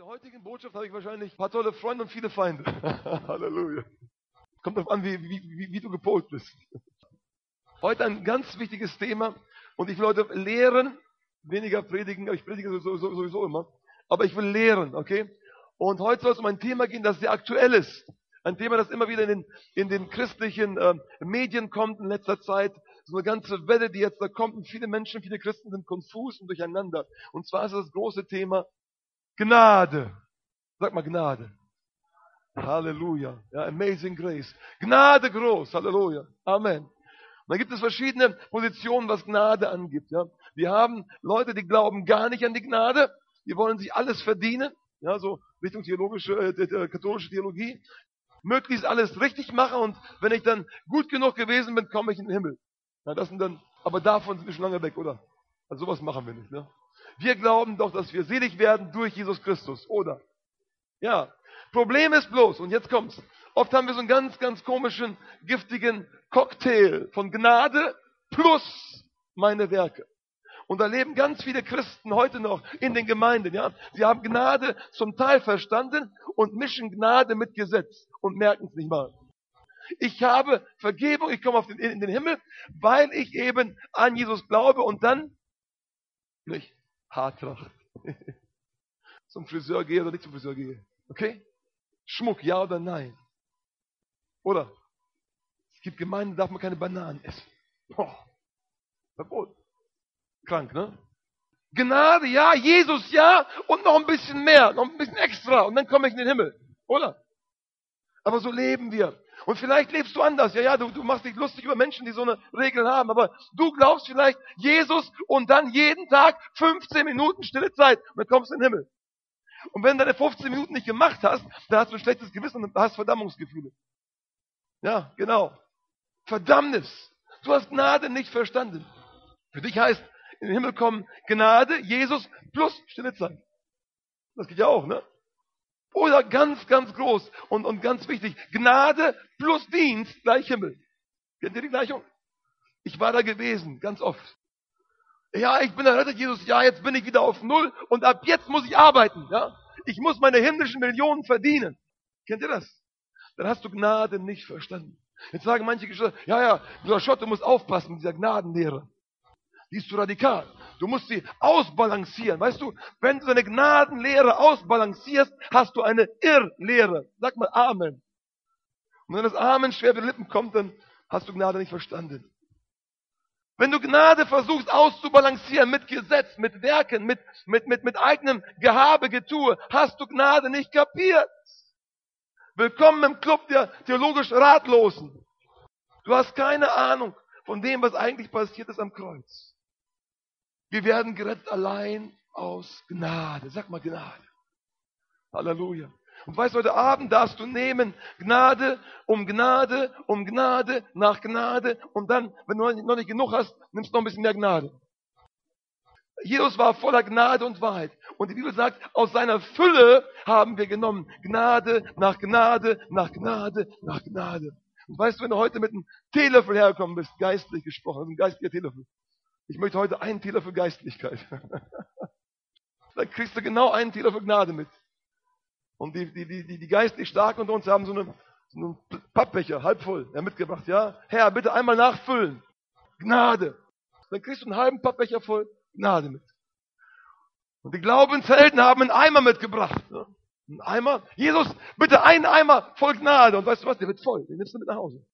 der heutigen Botschaft habe ich wahrscheinlich ein paar tolle Freunde und viele Feinde. Halleluja. Kommt darauf an, wie, wie, wie, wie du gepolt bist. Heute ein ganz wichtiges Thema und ich will heute lehren, weniger predigen, aber ich predige sowieso, sowieso immer, aber ich will lehren, okay? Und heute soll es um ein Thema gehen, das sehr aktuell ist. Ein Thema, das immer wieder in den, in den christlichen äh, Medien kommt in letzter Zeit. So eine ganze Welle, die jetzt da kommt und viele Menschen, viele Christen sind konfus und durcheinander. Und zwar ist das große Thema Gnade. Sag mal Gnade. Halleluja. Ja, amazing Grace. Gnade groß. Halleluja. Amen. Da gibt es verschiedene Positionen, was Gnade angibt. Ja. Wir haben Leute, die glauben gar nicht an die Gnade. Die wollen sich alles verdienen. Ja, so Richtung theologische, äh, katholische Theologie. Möglichst alles richtig machen und wenn ich dann gut genug gewesen bin, komme ich in den Himmel. Ja, das sind dann, aber davon sind wir schon lange weg, oder? Also sowas machen wir nicht. Ne? Wir glauben doch, dass wir selig werden durch Jesus Christus, oder? Ja. Problem ist bloß, und jetzt kommt's. Oft haben wir so einen ganz, ganz komischen, giftigen Cocktail von Gnade plus meine Werke. Und da leben ganz viele Christen heute noch in den Gemeinden, ja. Sie haben Gnade zum Teil verstanden und mischen Gnade mit Gesetz und merken es nicht mal. Ich habe Vergebung, ich komme auf den, in den Himmel, weil ich eben an Jesus glaube und dann nicht Haartracht. zum Friseur gehe oder nicht zum Friseur gehe. Okay? Schmuck, ja oder nein? Oder? Es gibt Gemeinden, da darf man keine Bananen essen. Boah. Verbot. Krank, ne? Gnade, ja, Jesus, ja, und noch ein bisschen mehr, noch ein bisschen extra, und dann komme ich in den Himmel. Oder? Aber so leben wir. Und vielleicht lebst du anders. Ja, ja, du, du machst dich lustig über Menschen, die so eine Regel haben. Aber du glaubst vielleicht Jesus und dann jeden Tag 15 Minuten stille Zeit und dann kommst du in den Himmel. Und wenn du deine 15 Minuten nicht gemacht hast, dann hast du ein schlechtes Gewissen und hast Verdammungsgefühle. Ja, genau. Verdammnis. Du hast Gnade nicht verstanden. Für dich heißt in den Himmel kommen Gnade, Jesus plus stille Zeit. Das geht ja auch, ne? Oder ganz, ganz groß und, und ganz wichtig, Gnade plus Dienst gleich Himmel. Kennt ihr die Gleichung? Ich war da gewesen, ganz oft. Ja, ich bin errettet, Jesus. Ja, jetzt bin ich wieder auf Null und ab jetzt muss ich arbeiten. Ja, ich muss meine himmlischen Millionen verdienen. Kennt ihr das? Dann hast du Gnade nicht verstanden. Jetzt sagen manche Geschwister, ja, ja, du musst aufpassen mit dieser Gnadenlehre. Die ist zu radikal. Du musst sie ausbalancieren. Weißt du, wenn du deine Gnadenlehre ausbalancierst, hast du eine Irrlehre. Sag mal Amen. Und wenn das Amen schwer über die Lippen kommt, dann hast du Gnade nicht verstanden. Wenn du Gnade versuchst auszubalancieren mit Gesetz, mit Werken, mit, mit, mit, mit eigenem Gehabe, Getue, hast du Gnade nicht kapiert. Willkommen im Club der theologisch Ratlosen. Du hast keine Ahnung von dem, was eigentlich passiert ist am Kreuz. Wir werden gerettet allein aus Gnade. Sag mal Gnade. Halleluja. Und weißt du, heute Abend darfst du nehmen Gnade um Gnade, um Gnade, nach Gnade. Und dann, wenn du noch nicht genug hast, nimmst du noch ein bisschen mehr Gnade. Jesus war voller Gnade und Wahrheit. Und die Bibel sagt, aus seiner Fülle haben wir genommen. Gnade nach Gnade, nach Gnade, nach Gnade. Und weißt du, wenn du heute mit einem Teelöffel hergekommen bist, geistlich gesprochen, also ein geistlicher Teelöffel, ich möchte heute einen Teller für Geistlichkeit. Dann kriegst du genau einen Teller für Gnade mit. Und die, die, die, die geistlich stark unter uns haben so, eine, so einen Pappbecher, halb voll, ja, mitgebracht, ja. Herr, bitte einmal nachfüllen. Gnade. Dann kriegst du einen halben Pappbecher voll Gnade mit. Und die Glaubenshelden haben einen Eimer mitgebracht. Ja. Ein Eimer. Jesus, bitte einen Eimer voll Gnade. Und weißt du was? Der wird voll. Den nimmst du mit nach Hause.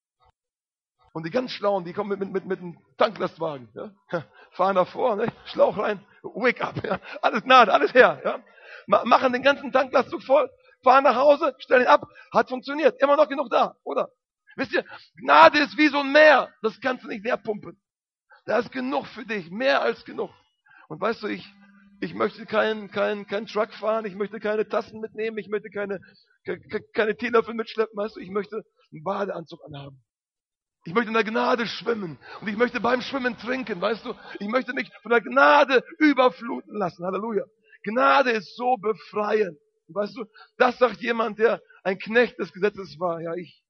Und die ganz Schlauen, die kommen mit, mit, mit, mit einem Tanklastwagen, ja? fahren davor, ne? Schlauch rein, wake up, ja? alles Gnade, alles her. Ja? Machen den ganzen Tanklastzug voll, fahren nach Hause, stellen ihn ab, hat funktioniert, immer noch genug da, oder? Wisst ihr, Gnade ist wie so ein Meer, das kannst du nicht leer pumpen. Da ist genug für dich, mehr als genug. Und weißt du, ich, ich möchte keinen kein, kein Truck fahren, ich möchte keine Tassen mitnehmen, ich möchte keine, keine, Teelöffel mitschleppen, weißt du, ich möchte einen Badeanzug anhaben. Ich möchte in der Gnade schwimmen. Und ich möchte beim Schwimmen trinken, weißt du? Ich möchte mich von der Gnade überfluten lassen. Halleluja. Gnade ist so befreiend. weißt du, das sagt jemand, der ein Knecht des Gesetzes war. Ja, ich.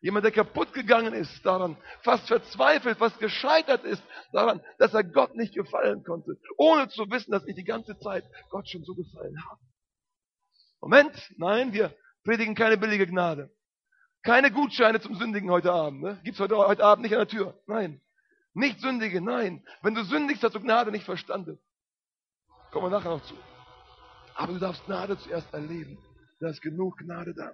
Jemand, der kaputt gegangen ist daran, fast verzweifelt, fast gescheitert ist daran, dass er Gott nicht gefallen konnte, ohne zu wissen, dass ich die ganze Zeit Gott schon so gefallen habe. Moment, nein, wir predigen keine billige Gnade. Keine Gutscheine zum Sündigen heute Abend. Ne? Gibt's heute, heute Abend nicht an der Tür. Nein. Nicht sündige, nein. Wenn du sündigst, hast du Gnade nicht verstanden. Kommen wir nachher noch zu. Aber du darfst Gnade zuerst erleben. Da ist genug Gnade da.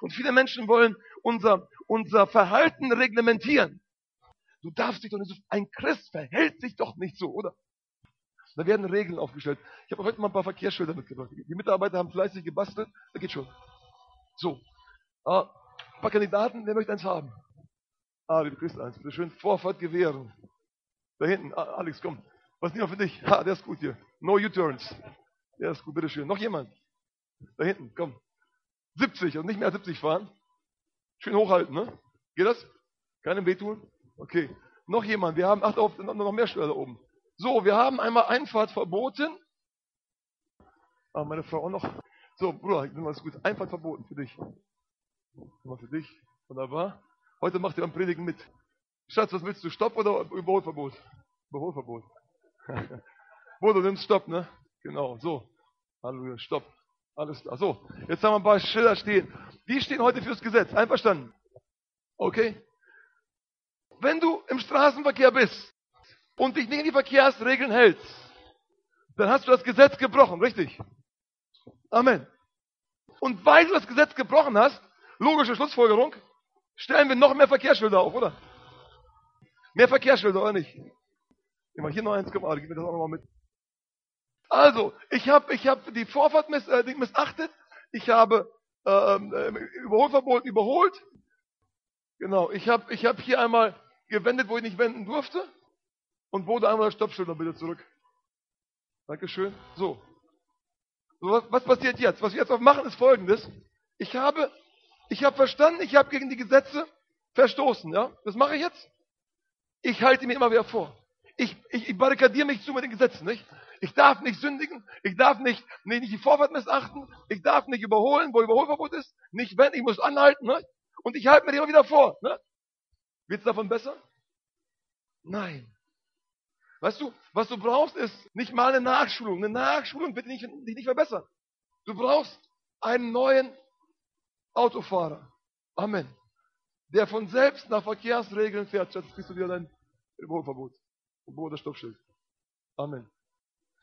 Und viele Menschen wollen unser, unser Verhalten reglementieren. Du darfst dich doch nicht so, ein Christ verhält sich doch nicht so, oder? Da werden Regeln aufgestellt. Ich habe heute mal ein paar Verkehrsschilder mitgebracht. Die Mitarbeiter haben fleißig gebastelt. Da geht schon. So. Ah, ein paar Kandidaten, wer möchte eins haben? Ah, du kriegst eins. Bitte schön Vorfahrt gewähren. Da hinten, ah, Alex, komm. Was nicht noch für dich? Ah, der ist gut hier. No U-Turns. Der ist gut, bitteschön. Noch jemand? Da hinten, komm. 70 und nicht mehr als 70 fahren. Schön hochhalten, ne? Geht das? Keinem wehtun? Okay. Noch jemand? Wir haben, acht auf, noch mehr Steuer da oben. So, wir haben einmal Einfahrt verboten. Ah, meine Frau auch noch. So, Bruder, mal gut. Einfahrt verboten für dich. Mal für dich. Wunderbar. Heute macht ihr beim Predigen mit. Schatz, was willst du? Stopp oder Überholverbot? Überholverbot. Wo du nimmst Stopp, ne? Genau, so. Halleluja, Stopp. Alles klar. So, jetzt haben wir ein paar Schilder stehen. Die stehen heute fürs Gesetz. Einverstanden? Okay? Wenn du im Straßenverkehr bist und dich nicht in die Verkehrsregeln hältst, dann hast du das Gesetz gebrochen, richtig? Amen. Und weil du das Gesetz gebrochen hast, logische Schlussfolgerung, stellen wir noch mehr Verkehrsschilder auf, oder? Mehr Verkehrsschilder, oder nicht? Ich mach hier noch eins, komm, gib mir das auch nochmal mit. Also, ich habe ich hab die Vorfahrt miss, äh, missachtet, ich habe ähm, äh, Überholverbot überholt. Genau, ich habe ich hab hier einmal gewendet, wo ich nicht wenden durfte und wurde einmal das Stoppschild bitte zurück. Dankeschön. So. so was, was, passiert jetzt? Was wir jetzt machen, ist folgendes. Ich habe, ich habe verstanden, ich habe gegen die Gesetze verstoßen. Ja? Das mache ich jetzt. Ich halte mir immer wieder vor. Ich, ich, ich barrikadiere mich zu mit den Gesetzen. Nicht? Ich darf nicht sündigen, ich darf nicht, nicht, nicht die Vorfahrt missachten, ich darf nicht überholen, wo Überholverbot ist, nicht wenn, ich muss anhalten. Ne? Und ich halte mir immer wieder vor. Ne? Wird es davon besser? Nein. Weißt du, was du brauchst, ist nicht mal eine Nachschulung. Eine Nachschulung wird dich nicht, nicht verbessern. Du brauchst einen neuen Autofahrer. Amen. Der von selbst nach Verkehrsregeln fährt. Jetzt kriegst du dir dein Überholverbot. Verbot das Stoppschild. Amen.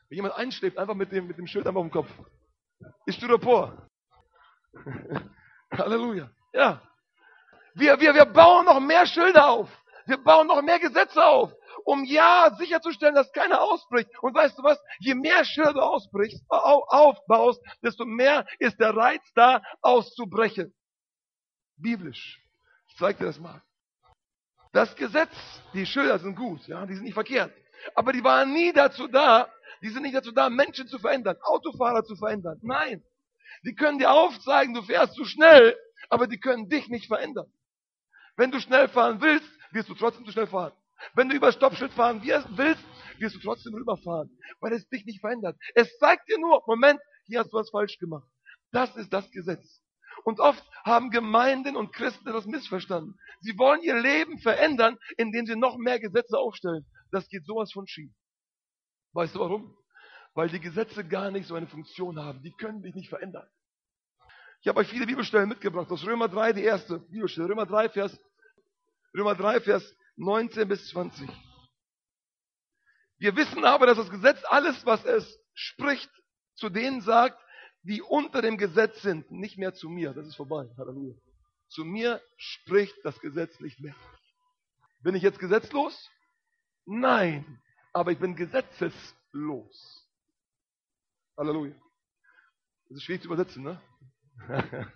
Wenn jemand einschläft, einfach mit dem, mit dem Schild einfach auf dem Kopf. Ist Styropor. Halleluja. Ja. Wir, wir, wir bauen noch mehr Schilder auf. Wir bauen noch mehr Gesetze auf um ja sicherzustellen, dass keiner ausbricht. Und weißt du was? Je mehr Schilder du ausbrichst, aufbaust, desto mehr ist der Reiz da, auszubrechen. Biblisch. Ich zeige dir das mal. Das Gesetz, die Schilder sind gut, ja, die sind nicht verkehrt. Aber die waren nie dazu da, die sind nicht dazu da, Menschen zu verändern, Autofahrer zu verändern. Nein. Die können dir aufzeigen, du fährst zu schnell, aber die können dich nicht verändern. Wenn du schnell fahren willst, wirst du trotzdem zu schnell fahren. Wenn du über Stoppschild fahren willst, wirst du trotzdem rüberfahren, weil es dich nicht verändert. Es zeigt dir nur, Moment, hier hast du was falsch gemacht. Das ist das Gesetz. Und oft haben Gemeinden und Christen das missverstanden. Sie wollen ihr Leben verändern, indem sie noch mehr Gesetze aufstellen. Das geht sowas von schief. Weißt du warum? Weil die Gesetze gar nicht so eine Funktion haben. Die können dich nicht verändern. Ich habe euch viele Bibelstellen mitgebracht. Aus Römer 3, die erste Bibelstelle. Römer 3, Vers, Römer 3, Vers 19 bis 20. Wir wissen aber, dass das Gesetz alles, was es spricht, zu denen sagt, die unter dem Gesetz sind, nicht mehr zu mir. Das ist vorbei. Halleluja. Zu mir spricht das Gesetz nicht mehr. Bin ich jetzt gesetzlos? Nein, aber ich bin gesetzeslos. Halleluja. Das ist schwierig zu übersetzen, ne?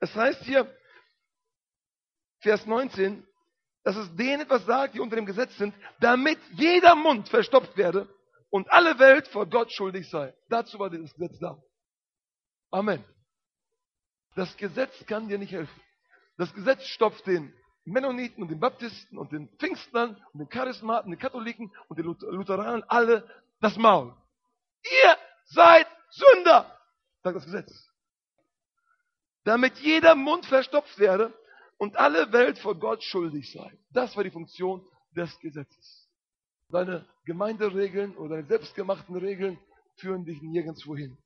es heißt hier, Vers 19, dass es denen etwas sagt, die unter dem Gesetz sind, damit jeder Mund verstopft werde und alle Welt vor Gott schuldig sei. Dazu war das Gesetz da. Amen. Das Gesetz kann dir nicht helfen. Das Gesetz stopft den Mennoniten und den Baptisten und den Pfingstlern und den Charismaten, den Katholiken und den Lutheranern alle das Maul. Ihr seid Sünder, sagt das Gesetz. Damit jeder Mund verstopft werde und alle Welt vor Gott schuldig sei. Das war die Funktion des Gesetzes. Deine Gemeinderegeln oder deine selbstgemachten Regeln führen dich nirgendwo hin.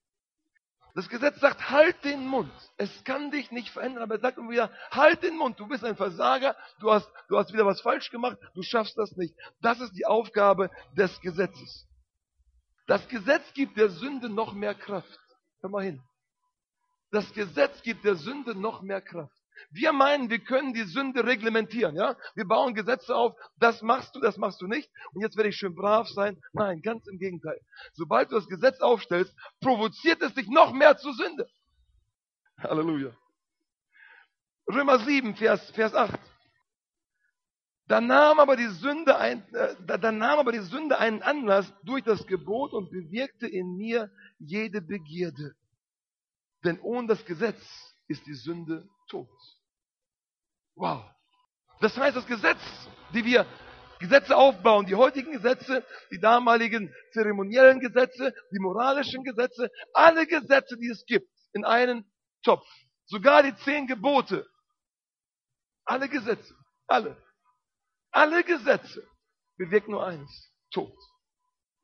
Das Gesetz sagt, halt den Mund. Es kann dich nicht verändern, aber es sagt immer wieder, halt den Mund. Du bist ein Versager, du hast, du hast wieder was falsch gemacht, du schaffst das nicht. Das ist die Aufgabe des Gesetzes. Das Gesetz gibt der Sünde noch mehr Kraft. Hör mal hin. Das Gesetz gibt der Sünde noch mehr Kraft. Wir meinen, wir können die Sünde reglementieren, ja? Wir bauen Gesetze auf, das machst du, das machst du nicht, und jetzt werde ich schön brav sein. Nein, ganz im Gegenteil. Sobald du das Gesetz aufstellst, provoziert es dich noch mehr zur Sünde. Halleluja. Römer 7, Vers, Vers 8. Da nahm aber die Sünde ein, äh, da, da nahm aber die Sünde einen Anlass durch das Gebot und bewirkte in mir jede Begierde. Denn ohne das Gesetz ist die Sünde tot. Wow. Das heißt, das Gesetz, die wir Gesetze aufbauen, die heutigen Gesetze, die damaligen zeremoniellen Gesetze, die moralischen Gesetze, alle Gesetze, die es gibt, in einen Topf. Sogar die zehn Gebote. Alle Gesetze. Alle. Alle Gesetze bewirken nur eins. Tod.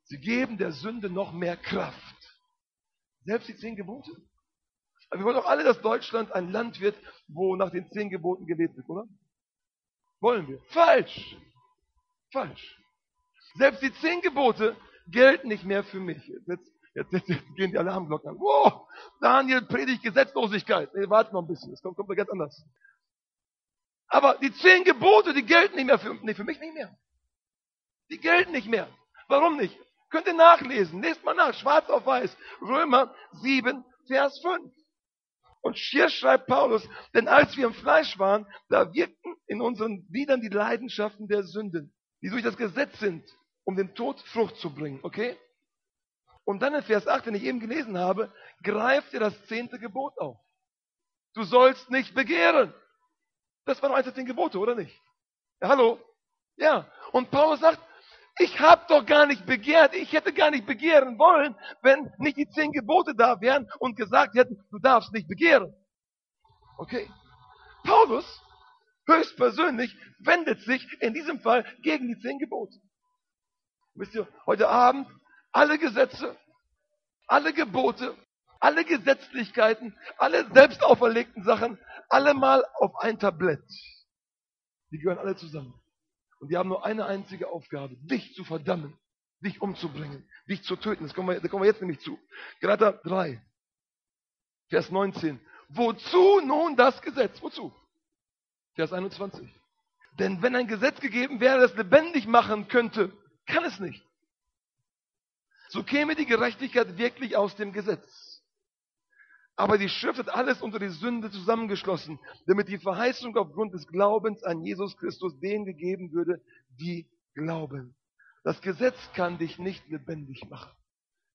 Sie geben der Sünde noch mehr Kraft. Selbst die zehn Gebote. Aber wir wollen doch alle, dass Deutschland ein Land wird, wo nach den zehn Geboten gelebt wird, oder? Wollen wir. Falsch. Falsch. Selbst die zehn Gebote gelten nicht mehr für mich. Jetzt, jetzt, jetzt, jetzt gehen die Alarmglocken an. Wow, Daniel predigt Gesetzlosigkeit. Nee, warte noch ein bisschen, das kommt, kommt ganz anders. Aber die zehn Gebote, die gelten nicht mehr für, nee, für mich nicht mehr. Die gelten nicht mehr. Warum nicht? Könnt ihr nachlesen. Lest mal nach, schwarz auf weiß. Römer 7, Vers 5. Und hier schreibt Paulus, denn als wir im Fleisch waren, da wirkten in unseren Gliedern die Leidenschaften der Sünden, die durch das Gesetz sind, um den Tod Frucht zu bringen, okay? Und dann in Vers 8, den ich eben gelesen habe, greift ihr das zehnte Gebot auf. Du sollst nicht begehren. Das war noch eins der zehn Gebote, oder nicht? Ja, hallo? Ja. Und Paulus sagt, ich habe doch gar nicht begehrt, ich hätte gar nicht begehren wollen, wenn nicht die zehn Gebote da wären und gesagt hätten, du darfst nicht begehren. Okay? Paulus höchstpersönlich wendet sich in diesem Fall gegen die zehn Gebote. Wisst ihr, heute Abend alle Gesetze, alle Gebote, alle Gesetzlichkeiten, alle selbst auferlegten Sachen, alle mal auf ein Tablett. Die gehören alle zusammen. Und die haben nur eine einzige Aufgabe, dich zu verdammen, dich umzubringen, dich zu töten. Das kommen wir, da kommen wir jetzt nämlich zu. Galater 3, Vers 19. Wozu nun das Gesetz? Wozu? Vers 21. Denn wenn ein Gesetz gegeben wäre, das lebendig machen könnte, kann es nicht. So käme die Gerechtigkeit wirklich aus dem Gesetz. Aber die Schrift hat alles unter die Sünde zusammengeschlossen, damit die Verheißung aufgrund des Glaubens an Jesus Christus denen gegeben würde, die glauben. Das Gesetz kann dich nicht lebendig machen.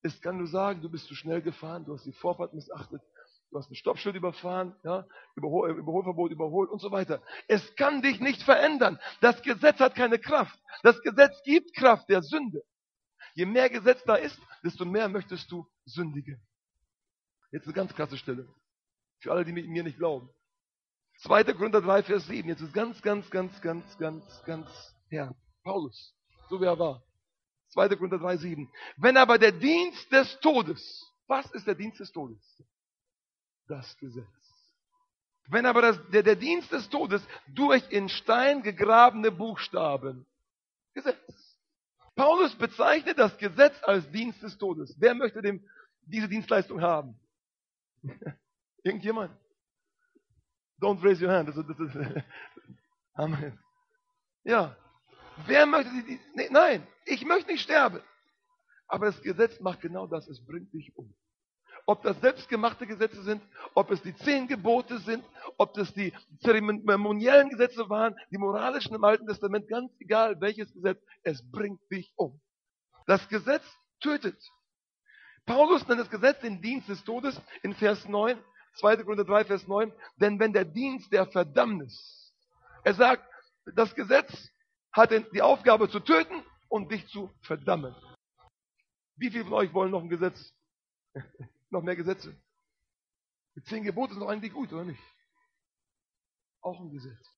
Es kann nur sagen, du bist zu schnell gefahren, du hast die Vorfahrt missachtet, du hast ein Stoppschild überfahren, ja, Überhol, Überholverbot überholt und so weiter. Es kann dich nicht verändern. Das Gesetz hat keine Kraft. Das Gesetz gibt Kraft der Sünde. Je mehr Gesetz da ist, desto mehr möchtest du sündigen. Jetzt eine ganz krasse Stelle. Für alle, die mir nicht glauben. 2. Korinther 3, Vers 7. Jetzt ist ganz, ganz, ganz, ganz, ganz, ganz herb. Paulus. So wie er war. 2. Korinther 3, 7. Wenn aber der Dienst des Todes, was ist der Dienst des Todes? Das Gesetz. Wenn aber das, der, der Dienst des Todes durch in Stein gegrabene Buchstaben, Gesetz. Paulus bezeichnet das Gesetz als Dienst des Todes. Wer möchte dem, diese Dienstleistung haben? Irgendjemand? Don't raise your hand. Amen. Ja. Wer möchte die, nee, nein, ich möchte nicht sterben. Aber das Gesetz macht genau das, es bringt dich um. Ob das selbstgemachte Gesetze sind, ob es die zehn Gebote sind, ob das die zeremoniellen Gesetze waren, die moralischen im Alten Testament, ganz egal welches Gesetz, es bringt dich um. Das Gesetz tötet. Paulus nennt das Gesetz den Dienst des Todes in Vers 9, 2. Korinther 3, Vers 9, denn wenn der Dienst der Verdammnis, er sagt, das Gesetz hat die Aufgabe zu töten und dich zu verdammen. Wie viele von euch wollen noch ein Gesetz? noch mehr Gesetze? Die zehn Gebote sind doch eigentlich gut, oder nicht? Auch ein Gesetz.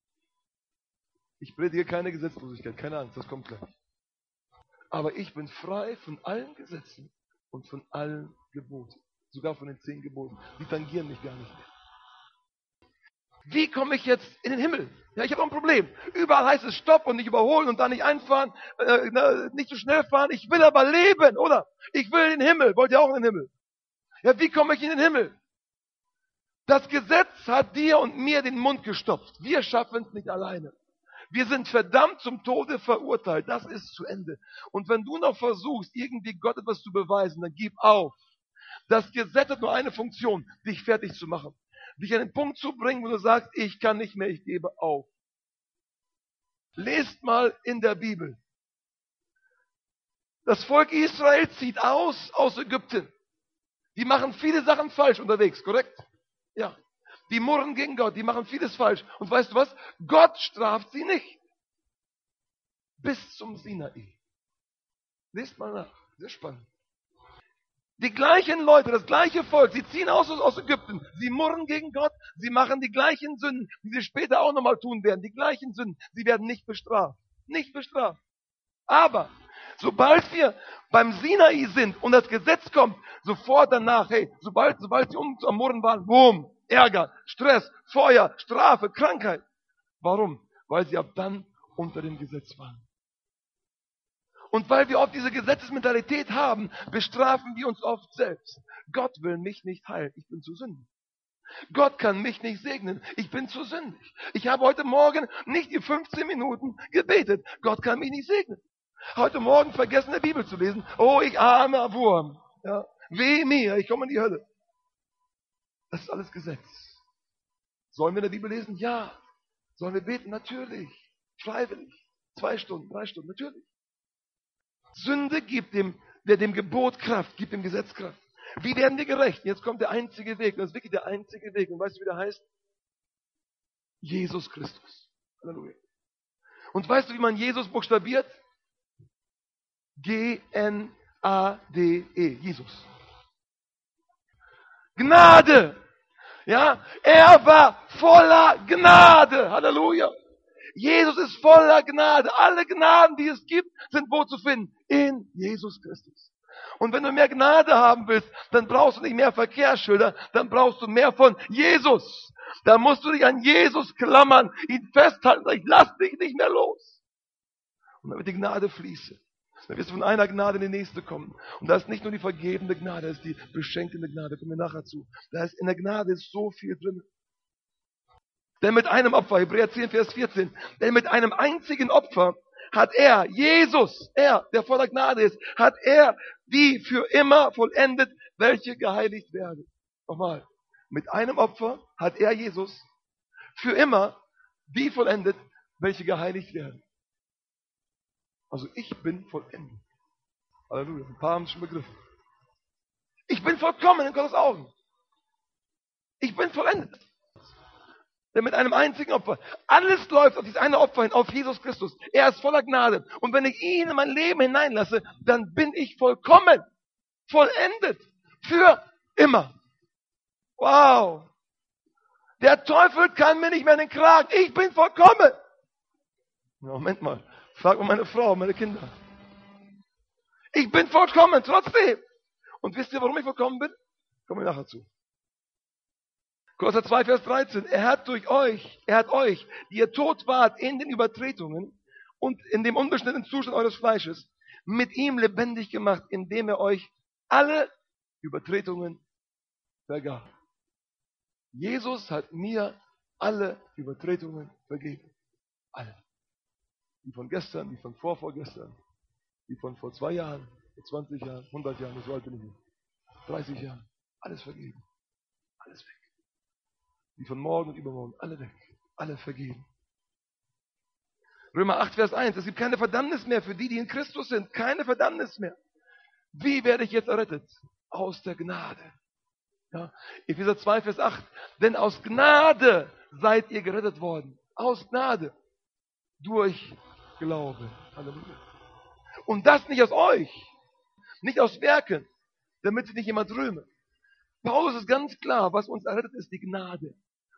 Ich predige keine Gesetzlosigkeit, keine Angst, das kommt gleich. Aber ich bin frei von allen Gesetzen und von allen Geboten. sogar von den zehn Geboten. Die tangieren mich gar nicht mehr. Wie komme ich jetzt in den Himmel? Ja, ich habe ein Problem. Überall heißt es Stopp und nicht überholen und dann nicht einfahren, äh, nicht zu schnell fahren. Ich will aber leben, oder? Ich will in den Himmel. Wollt ihr auch in den Himmel? Ja, wie komme ich in den Himmel? Das Gesetz hat dir und mir den Mund gestopft. Wir schaffen es nicht alleine. Wir sind verdammt zum Tode verurteilt. Das ist zu Ende. Und wenn du noch versuchst, irgendwie Gott etwas zu beweisen, dann gib auf. Das Gesetz hat nur eine Funktion, dich fertig zu machen dich an den Punkt zu bringen, wo du sagst, ich kann nicht mehr, ich gebe auf. Lest mal in der Bibel. Das Volk Israel zieht aus aus Ägypten. Die machen viele Sachen falsch unterwegs, korrekt? Ja. Die murren gegen Gott, die machen vieles falsch. Und weißt du was? Gott straft sie nicht. Bis zum Sinai. Lest mal nach. Sehr spannend. Die gleichen Leute, das gleiche Volk, sie ziehen aus aus Ägypten, sie murren gegen Gott, sie machen die gleichen Sünden, die sie später auch nochmal tun werden, die gleichen Sünden, sie werden nicht bestraft. Nicht bestraft. Aber, sobald wir beim Sinai sind und das Gesetz kommt, sofort danach, hey, sobald, sobald sie um, am Murren waren, boom, Ärger, Stress, Feuer, Strafe, Krankheit. Warum? Weil sie ab dann unter dem Gesetz waren. Und weil wir oft diese Gesetzesmentalität haben, bestrafen wir uns oft selbst. Gott will mich nicht heilen. Ich bin zu sündig. Gott kann mich nicht segnen. Ich bin zu sündig. Ich habe heute Morgen nicht die 15 Minuten gebetet. Gott kann mich nicht segnen. Heute Morgen vergessen, die Bibel zu lesen. Oh, ich armer Wurm. Ja. Weh mir, ich komme in die Hölle. Das ist alles Gesetz. Sollen wir in der Bibel lesen? Ja. Sollen wir beten? Natürlich. Freiwillig. Zwei Stunden, drei Stunden, natürlich. Sünde gibt dem, der dem Gebot Kraft, gibt dem Gesetz Kraft. Wie werden wir gerecht? Jetzt kommt der einzige Weg. Das ist wirklich der einzige Weg. Und weißt du, wie der heißt? Jesus Christus. Halleluja. Und weißt du, wie man Jesus buchstabiert? G-N-A-D-E. Jesus. Gnade. Ja, er war voller Gnade. Halleluja. Jesus ist voller Gnade. Alle Gnaden, die es gibt, sind wo zu finden? In Jesus Christus. Und wenn du mehr Gnade haben willst, dann brauchst du nicht mehr Verkehrsschilder, dann brauchst du mehr von Jesus. Da musst du dich an Jesus klammern, ihn festhalten, ich lass dich nicht mehr los. Und wird die Gnade fließen. Dann wirst du von einer Gnade in die nächste kommen. Und da ist nicht nur die vergebende Gnade, da ist die beschenkende Gnade. Kommen wir nachher zu. Da ist in der Gnade ist so viel drin. Denn mit einem Opfer, Hebräer 10, Vers 14, denn mit einem einzigen Opfer hat er, Jesus, er, der voller Gnade ist, hat er die für immer vollendet, welche geheiligt werden. Nochmal. Mit einem Opfer hat er, Jesus, für immer die vollendet, welche geheiligt werden. Also ich bin vollendet. Halleluja. Ein paar haben es schon begriffen. Ich bin vollkommen in Gottes Augen. Ich bin vollendet. Denn mit einem einzigen Opfer. Alles läuft auf dieses eine Opfer hin, auf Jesus Christus. Er ist voller Gnade. Und wenn ich ihn in mein Leben hineinlasse, dann bin ich vollkommen. Vollendet. Für immer. Wow. Der Teufel kann mir nicht mehr in den Kragen. Ich bin vollkommen. Moment mal. Frag mal meine Frau, meine Kinder. Ich bin vollkommen, trotzdem. Und wisst ihr, warum ich vollkommen bin? Kommen wir nachher zu. Kolosser 2, Vers 13. Er hat durch euch, er hat euch, die ihr tot wart in den Übertretungen und in dem unbeschnittenen Zustand eures Fleisches, mit ihm lebendig gemacht, indem er euch alle Übertretungen vergab. Jesus hat mir alle Übertretungen vergeben. Alle. Die von gestern, die von vorvorgestern, die von vor zwei Jahren, vor 20 Jahren, 100 Jahren, so alt bin ich nicht. 30 Jahren. Alles vergeben. Alles weg die von morgen und übermorgen, alle weg, alle vergeben. Römer 8, Vers 1, es gibt keine Verdammnis mehr für die, die in Christus sind, keine Verdammnis mehr. Wie werde ich jetzt errettet? Aus der Gnade. Ja, Epheser 2, Vers 8, denn aus Gnade seid ihr gerettet worden. Aus Gnade. Durch Glaube. Halleluja. Und das nicht aus euch, nicht aus Werken, damit sich nicht jemand rühme. Paulus ist ganz klar, was uns errettet ist, die Gnade.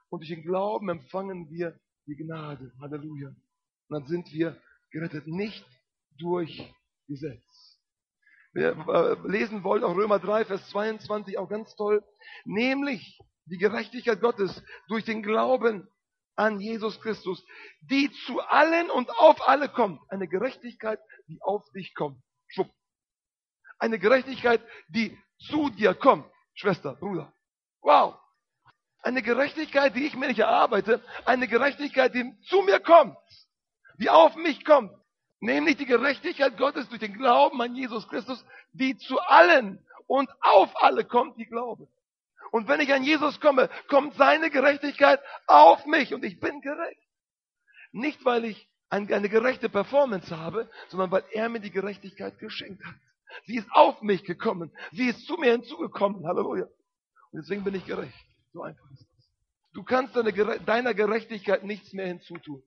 Und durch den Glauben empfangen wir die Gnade. Halleluja. Und dann sind wir gerettet, nicht durch Gesetz. wir äh, lesen wollen, auch Römer 3, Vers 22, auch ganz toll, nämlich die Gerechtigkeit Gottes durch den Glauben an Jesus Christus, die zu allen und auf alle kommt. Eine Gerechtigkeit, die auf dich kommt. Schub. Eine Gerechtigkeit, die zu dir kommt. Schwester, Bruder. Wow. Eine Gerechtigkeit, die ich mir nicht erarbeite. Eine Gerechtigkeit, die zu mir kommt. Die auf mich kommt. Nämlich die Gerechtigkeit Gottes durch den Glauben an Jesus Christus, die zu allen und auf alle kommt, die glauben. Und wenn ich an Jesus komme, kommt seine Gerechtigkeit auf mich und ich bin gerecht. Nicht, weil ich eine gerechte Performance habe, sondern weil er mir die Gerechtigkeit geschenkt hat. Sie ist auf mich gekommen. Sie ist zu mir hinzugekommen. Halleluja. Und deswegen bin ich gerecht. So einfach ist das. Du kannst deiner Gerechtigkeit nichts mehr hinzutun.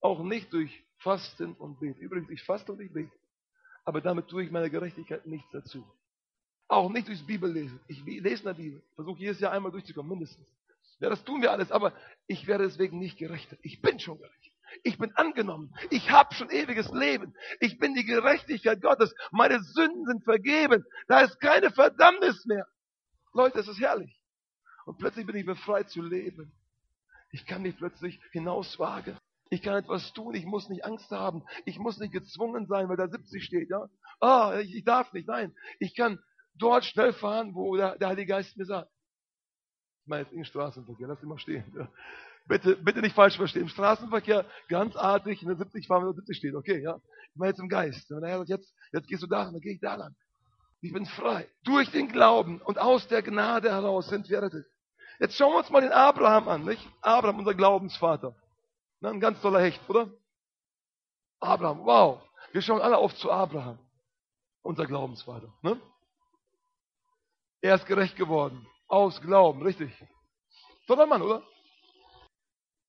Auch nicht durch Fasten und Beten. Übrigens, ich faste und ich bete. Aber damit tue ich meiner Gerechtigkeit nichts dazu. Auch nicht durchs Bibellesen. Ich lese in der Bibel. Versuche jedes Jahr einmal durchzukommen, mindestens. Ja, das tun wir alles, aber ich werde deswegen nicht gerecht. Ich bin schon gerecht. Ich bin angenommen. Ich habe schon ewiges Leben. Ich bin die Gerechtigkeit Gottes. Meine Sünden sind vergeben. Da ist keine Verdammnis mehr. Leute, es ist herrlich. Und plötzlich bin ich befreit zu leben. Ich kann mich plötzlich hinauswagen. Ich kann etwas tun, ich muss nicht Angst haben. Ich muss nicht gezwungen sein, weil da 70 steht, ja. Ah, ich, ich darf nicht, nein. Ich kann dort schnell fahren, wo der, der Heilige Geist mir sagt. Ich meine jetzt im Straßenverkehr, lass dich mal stehen. Ja. Bitte, bitte nicht falsch verstehen. Im Straßenverkehr ganz artig, in der 70 fahren, wenn da 70 steht, okay, ja. Ich meine jetzt im Geist. Wenn der Herr sagt, jetzt, jetzt gehst du da dann gehe ich da lang. Ich bin frei. Durch den Glauben und aus der Gnade heraus sind wir errettet. Jetzt schauen wir uns mal den Abraham an, nicht? Abraham, unser Glaubensvater. Na, ein ganz toller Hecht, oder? Abraham, wow. Wir schauen alle auf zu Abraham, unser Glaubensvater. Ne? Er ist gerecht geworden. Aus Glauben, richtig. Toller Mann, oder?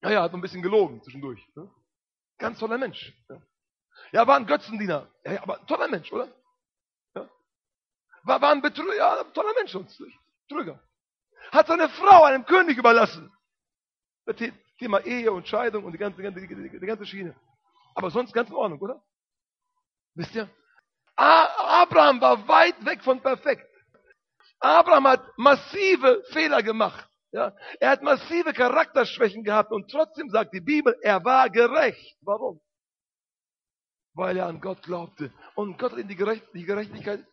Ja, ja, hat ein bisschen gelogen zwischendurch. Ne? Ganz toller Mensch. Ja. ja, war ein Götzendiener. Ja, aber toller Mensch, oder? Ja. War, war ein Betrüger, ja, toller Mensch sonst. Betrüger. Hat seine Frau einem König überlassen. Thema Ehe und Scheidung und die ganze, die, die, die ganze Schiene. Aber sonst ganz in Ordnung, oder? Wisst ihr? Abraham war weit weg von perfekt. Abraham hat massive Fehler gemacht. Ja? Er hat massive Charakterschwächen gehabt und trotzdem sagt die Bibel, er war gerecht. Warum? Weil er an Gott glaubte. Und Gott hat ihm die, Gerecht, die Gerechtigkeit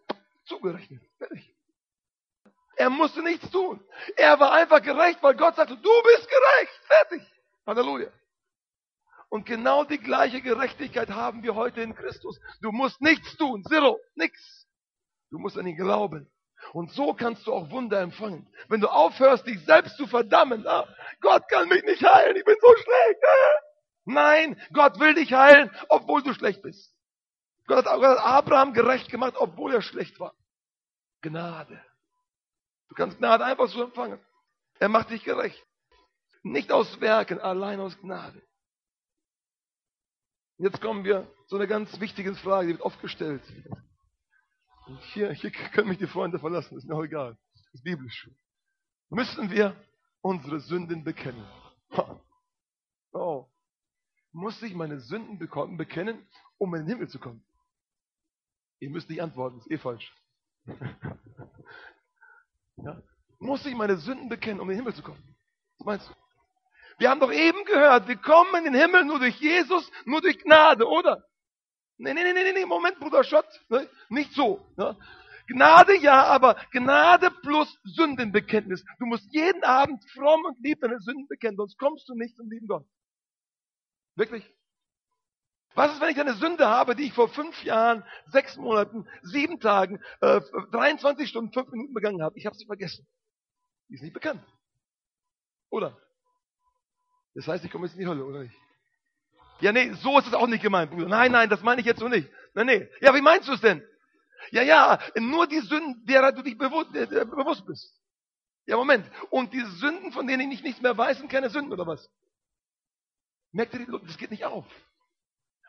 zugerechnet. Fertig. Er musste nichts tun. Er war einfach gerecht, weil Gott sagte, du bist gerecht. Fertig. Halleluja. Und genau die gleiche Gerechtigkeit haben wir heute in Christus. Du musst nichts tun. Zero. Nix. Du musst an ihn glauben. Und so kannst du auch Wunder empfangen. Wenn du aufhörst, dich selbst zu verdammen, ah, Gott kann mich nicht heilen, ich bin so schlecht. Ah. Nein, Gott will dich heilen, obwohl du schlecht bist. Gott hat, Gott hat Abraham gerecht gemacht, obwohl er schlecht war. Gnade. Du kannst Gnade einfach so empfangen. Er macht dich gerecht. Nicht aus Werken, allein aus Gnade. Jetzt kommen wir zu einer ganz wichtigen Frage, die wird oft gestellt. Hier, hier können mich die Freunde verlassen, ist mir auch egal. Ist biblisch. Müssen wir unsere Sünden bekennen? Oh. Muss ich meine Sünden bekennen, um in den Himmel zu kommen? Ihr müsst nicht antworten, ist eh falsch. Ja? Muss ich meine Sünden bekennen, um in den Himmel zu kommen? Was meinst du? Wir haben doch eben gehört, wir kommen in den Himmel nur durch Jesus, nur durch Gnade, oder? Nee, nee, nee, nee, nee, Moment, Bruder Schott, ne? nicht so. Ne? Gnade ja, aber Gnade plus Sündenbekenntnis. Du musst jeden Abend fromm und lieb deine Sünden bekennen, sonst kommst du nicht zum lieben Gott. Wirklich? Was ist, wenn ich eine Sünde habe, die ich vor fünf Jahren, sechs Monaten, sieben Tagen, äh, 23 Stunden, fünf Minuten begangen habe? Ich habe sie vergessen. Die ist nicht bekannt. Oder? Das heißt, ich komme jetzt in die Hölle, oder nicht? Ja, nee, so ist es auch nicht gemeint, Bruder. Nein, nein, das meine ich jetzt so nicht. Nein, nee. Ja, wie meinst du es denn? Ja, ja, nur die Sünden, derer du dich bewusst, äh, bewusst bist. Ja, Moment. Und die Sünden, von denen ich nichts mehr weiß, sind keine Sünden, oder was? Merkt ihr, das geht nicht auf.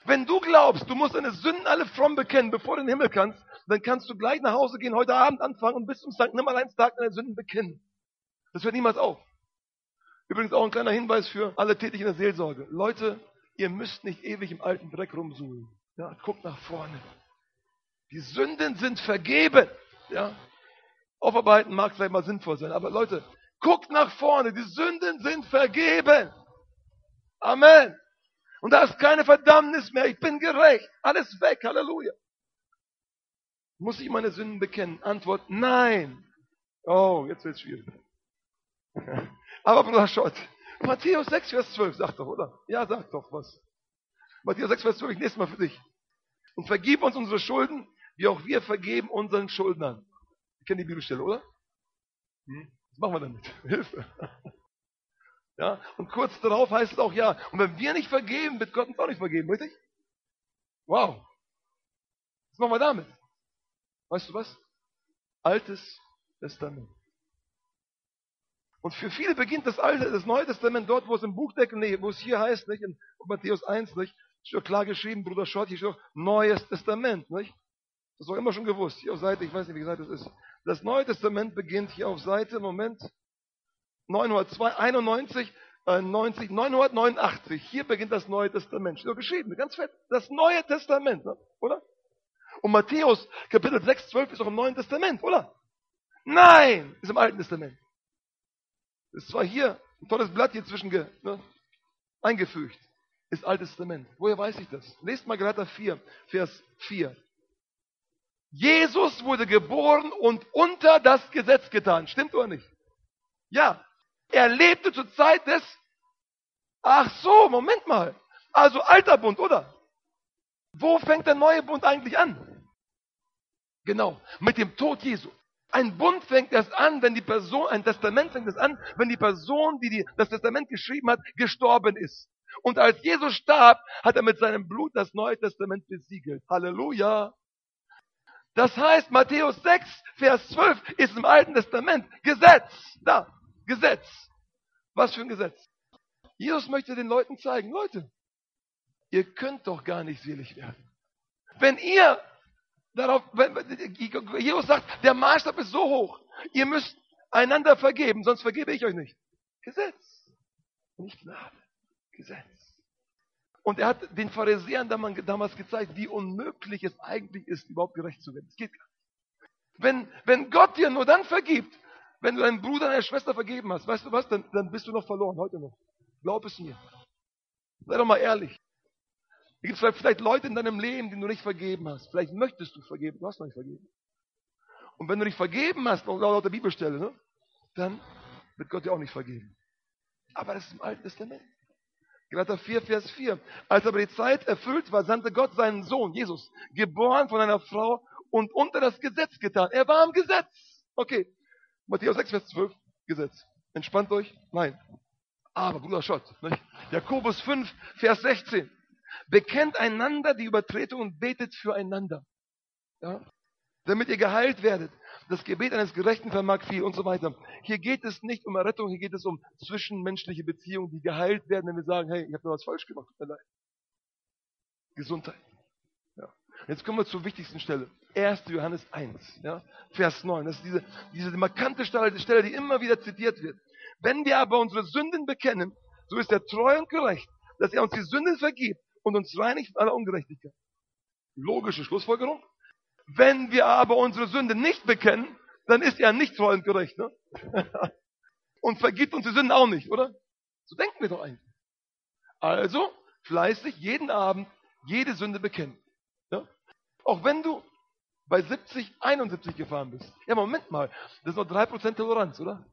Wenn du glaubst, du musst deine Sünden alle fromm bekennen, bevor du in den Himmel kannst, dann kannst du gleich nach Hause gehen, heute Abend anfangen und bis zum St. Nimmerleinstag deine Sünden bekennen. Das hört niemals auf. Übrigens auch ein kleiner Hinweis für alle tätig in der Seelsorge. Leute, ihr müsst nicht ewig im alten Dreck rumsuhlen. Ja, guckt nach vorne. Die Sünden sind vergeben. Ja? Aufarbeiten mag vielleicht mal sinnvoll sein, aber Leute, guckt nach vorne. Die Sünden sind vergeben. Amen. Und da ist keine Verdammnis mehr. Ich bin gerecht. Alles weg. Halleluja. Muss ich meine Sünden bekennen? Antwort, nein. Oh, jetzt wird es schwierig. Aber Bruder Schott, Matthäus 6, Vers 12, sag doch, oder? Ja, sag doch was. Matthäus 6, Vers 12, ich lese mal für dich. Und vergib uns unsere Schulden, wie auch wir vergeben unseren Schuldnern. Ich kenne die Bibelstelle, oder? Hm? Was machen wir damit? Hilfe. Ja, und kurz darauf heißt es auch, ja, und wenn wir nicht vergeben, wird Gott uns auch nicht vergeben, richtig? Wow. Was machen wir damit? Weißt du was? Altes Testament. Und für viele beginnt das Alte, das Neue Testament dort, wo es im Buchdeckel, nee, wo es hier heißt, nicht, in Matthäus 1, nicht, steht klar geschrieben, Bruder Schott, hier steht auch Neues Testament, nicht? Das ist doch immer schon gewusst. Hier auf Seite, ich weiß nicht, wie gesagt das ist. Das Neue Testament beginnt hier auf Seite, Moment, 991, äh, 90, 989. Hier beginnt das Neue Testament. Steht doch geschrieben, ganz fett. Das Neue Testament, ne? oder? Und Matthäus, Kapitel 6, 12 ist auch im Neuen Testament, oder? Nein, ist im Alten Testament. Ist zwar hier ein tolles Blatt hier zwischen ne, eingefügt. Ist Altes Testament. Woher weiß ich das? Lest mal Galater 4, Vers 4. Jesus wurde geboren und unter das Gesetz getan. Stimmt oder nicht? Ja. Er lebte zur Zeit des. Ach so, Moment mal. Also alter Bund, oder? Wo fängt der neue Bund eigentlich an? Genau, mit dem Tod Jesu. Ein Bund fängt erst an, wenn die Person, ein Testament fängt erst an, wenn die Person, die, die das Testament geschrieben hat, gestorben ist. Und als Jesus starb, hat er mit seinem Blut das Neue Testament besiegelt. Halleluja. Das heißt, Matthäus 6, Vers 12 ist im Alten Testament Gesetz. Da, Gesetz. Was für ein Gesetz? Jesus möchte den Leuten zeigen, Leute, ihr könnt doch gar nicht selig werden. Wenn ihr darauf, wenn, Jesus sagt, der Maßstab ist so hoch, ihr müsst einander vergeben, sonst vergebe ich euch nicht. Gesetz. Nicht Gnade. Gesetz. Und er hat den Pharisäern damals gezeigt, wie unmöglich es eigentlich ist, überhaupt gerecht zu werden. Es geht gar nicht. Wenn, wenn Gott dir nur dann vergibt, wenn du deinem Bruder, deiner Schwester vergeben hast, weißt du was, dann, dann bist du noch verloren, heute noch. Glaub es mir. Sei doch mal ehrlich. Es gibt vielleicht Leute in deinem Leben, die du nicht vergeben hast. Vielleicht möchtest du vergeben, du hast noch nicht vergeben. Und wenn du nicht vergeben hast, laut der Bibelstelle, ne, dann wird Gott dir auch nicht vergeben. Aber das ist im Alten Testament. Galater 4, Vers 4. Als aber die Zeit erfüllt war, sandte Gott seinen Sohn, Jesus, geboren von einer Frau und unter das Gesetz getan. Er war im Gesetz. Okay. Matthäus 6, Vers 12. Gesetz. Entspannt euch? Nein. Aber, Bruder Schott, nicht? Jakobus 5, Vers 16. Bekennt einander die Übertretung und betet füreinander. Ja? Damit ihr geheilt werdet. Das Gebet eines Gerechten vermag viel und so weiter. Hier geht es nicht um Errettung, hier geht es um zwischenmenschliche Beziehungen, die geheilt werden, wenn wir sagen, hey, ich habe da was falsch gemacht, tut mir leid. Gesundheit. Ja. Jetzt kommen wir zur wichtigsten Stelle. 1. Johannes 1, ja, Vers 9. Das ist diese, diese markante Stelle, die Stelle, die immer wieder zitiert wird. Wenn wir aber unsere Sünden bekennen, so ist er treu und gerecht, dass er uns die Sünden vergibt und uns reinigt von aller Ungerechtigkeit. Logische Schlussfolgerung. Wenn wir aber unsere Sünde nicht bekennen, dann ist er nicht treu und gerecht. Ne? und vergibt uns die Sünden auch nicht, oder? So denken wir doch eigentlich. Also fleißig jeden Abend jede Sünde bekennen. Ja? Auch wenn du bei 70, 71 gefahren bist. Ja, Moment mal, das ist noch 3% Toleranz, oder?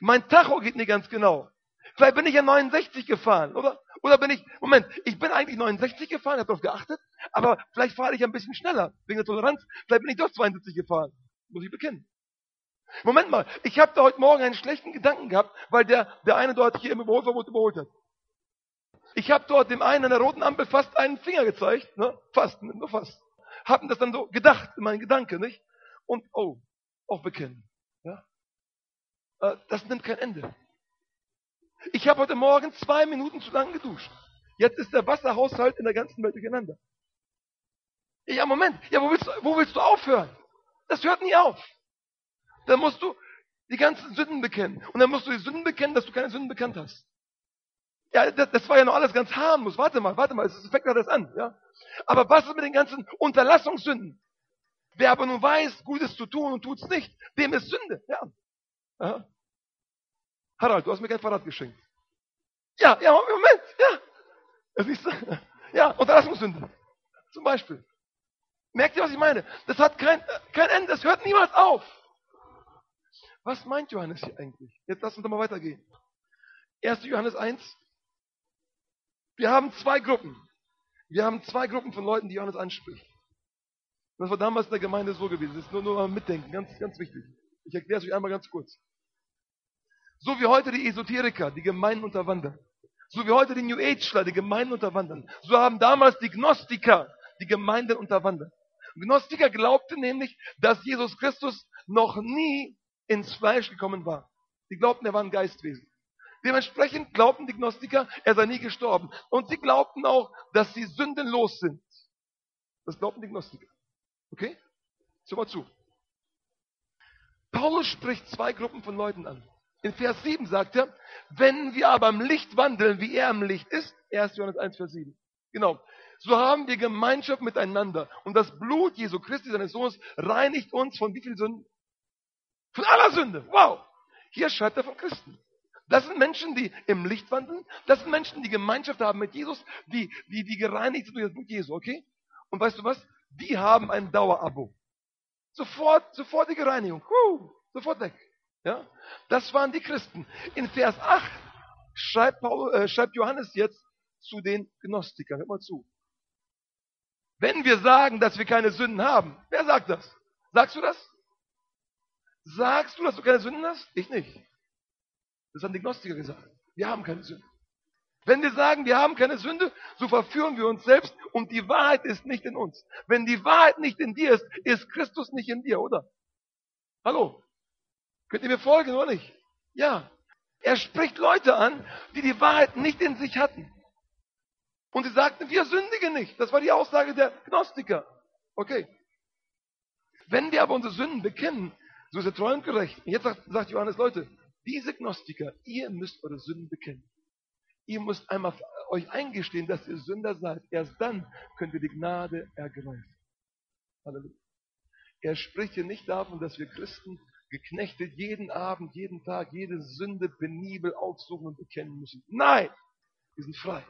Mein Tacho geht nicht ganz genau. Vielleicht bin ich ja 69 gefahren, oder? Oder bin ich, Moment, ich bin eigentlich 69 gefahren, habe darauf geachtet, aber vielleicht fahre ich ein bisschen schneller, wegen der Toleranz. Vielleicht bin ich doch 72 gefahren. Muss ich bekennen. Moment mal, ich habe da heute Morgen einen schlechten Gedanken gehabt, weil der, der eine dort hier im Überholverbot überholt hat. Ich habe dort dem einen an der roten Ampel fast einen Finger gezeigt, ne? fast, nur fast. Haben das dann so gedacht, in meinen Gedanken, nicht? Und, oh, auch bekennen. Ja? Äh, das nimmt kein Ende. Ich habe heute Morgen zwei Minuten zu lang geduscht. Jetzt ist der Wasserhaushalt in der ganzen Welt durcheinander. Ja, Moment. Ja, wo willst, du, wo willst du aufhören? Das hört nie auf. Dann musst du die ganzen Sünden bekennen. Und dann musst du die Sünden bekennen, dass du keine Sünden bekannt hast. Ja, das, das war ja noch alles ganz harmlos. Warte mal, warte mal, es fängt das an. Ja? Aber was ist mit den ganzen Unterlassungssünden? Wer aber nun weiß, Gutes zu tun und tut es nicht, dem ist Sünde. Ja. Aha. Harald, du hast mir kein Fahrrad geschenkt. Ja, ja, Moment, ja. Das ist, ja, Unterlassungssünde. Zum Beispiel. Merkt ihr, was ich meine? Das hat kein, kein Ende, das hört niemals auf. Was meint Johannes hier eigentlich? Jetzt lass uns doch mal weitergehen. 1. Johannes 1. Wir haben zwei Gruppen. Wir haben zwei Gruppen von Leuten, die Johannes anspricht. Das war damals in der Gemeinde so gewesen. Das ist nur, nur mal mitdenken, ganz, ganz wichtig. Ich erkläre es euch einmal ganz kurz. So wie heute die Esoteriker, die Gemeinden unterwandern. So wie heute die New Ageler, die Gemeinden unterwandern. So haben damals die Gnostiker die Gemeinden unterwandert. Gnostiker glaubten nämlich, dass Jesus Christus noch nie ins Fleisch gekommen war. Sie glaubten, er war ein Geistwesen. Dementsprechend glaubten die Gnostiker, er sei nie gestorben. Und sie glaubten auch, dass sie sündenlos sind. Das glaubten die Gnostiker. Okay? So mal zu. Paulus spricht zwei Gruppen von Leuten an. In Vers 7 sagt er, wenn wir aber im Licht wandeln, wie er im Licht ist, 1. Johannes 1, Vers 7. Genau. So haben wir Gemeinschaft miteinander. Und das Blut Jesu Christi, seines Sohnes, reinigt uns von wie viel Sünden? Von aller Sünde. Wow. Hier schreibt er von Christen. Das sind Menschen, die im Licht wandeln. Das sind Menschen, die Gemeinschaft haben mit Jesus, die, die, die gereinigt sind durch das Blut Jesu, okay? Und weißt du was? Die haben ein Dauerabo. Sofort, sofortige Reinigung. Huh, sofort weg. Ja? Das waren die Christen. In Vers 8 schreibt, Paul, äh, schreibt Johannes jetzt zu den Gnostikern. Hört mal zu. Wenn wir sagen, dass wir keine Sünden haben, wer sagt das? Sagst du das? Sagst du, dass du keine Sünden hast? Ich nicht. Das haben die Gnostiker gesagt. Wir haben keine Sünde. Wenn wir sagen, wir haben keine Sünde, so verführen wir uns selbst und die Wahrheit ist nicht in uns. Wenn die Wahrheit nicht in dir ist, ist Christus nicht in dir, oder? Hallo? Könnt ihr mir folgen oder nicht? Ja. Er spricht Leute an, die die Wahrheit nicht in sich hatten. Und sie sagten, wir sündigen nicht. Das war die Aussage der Gnostiker. Okay. Wenn wir aber unsere Sünden bekennen, so ist er treu und gerecht. Und jetzt sagt, sagt Johannes, Leute, diese Gnostiker, ihr müsst eure Sünden bekennen. Ihr müsst einmal euch eingestehen, dass ihr Sünder seid. Erst dann könnt ihr die Gnade ergreifen. Halleluja. Er spricht hier nicht davon, dass wir Christen geknechtet jeden Abend, jeden Tag, jede Sünde penibel aufsuchen und bekennen müssen. Nein, wir sind frei.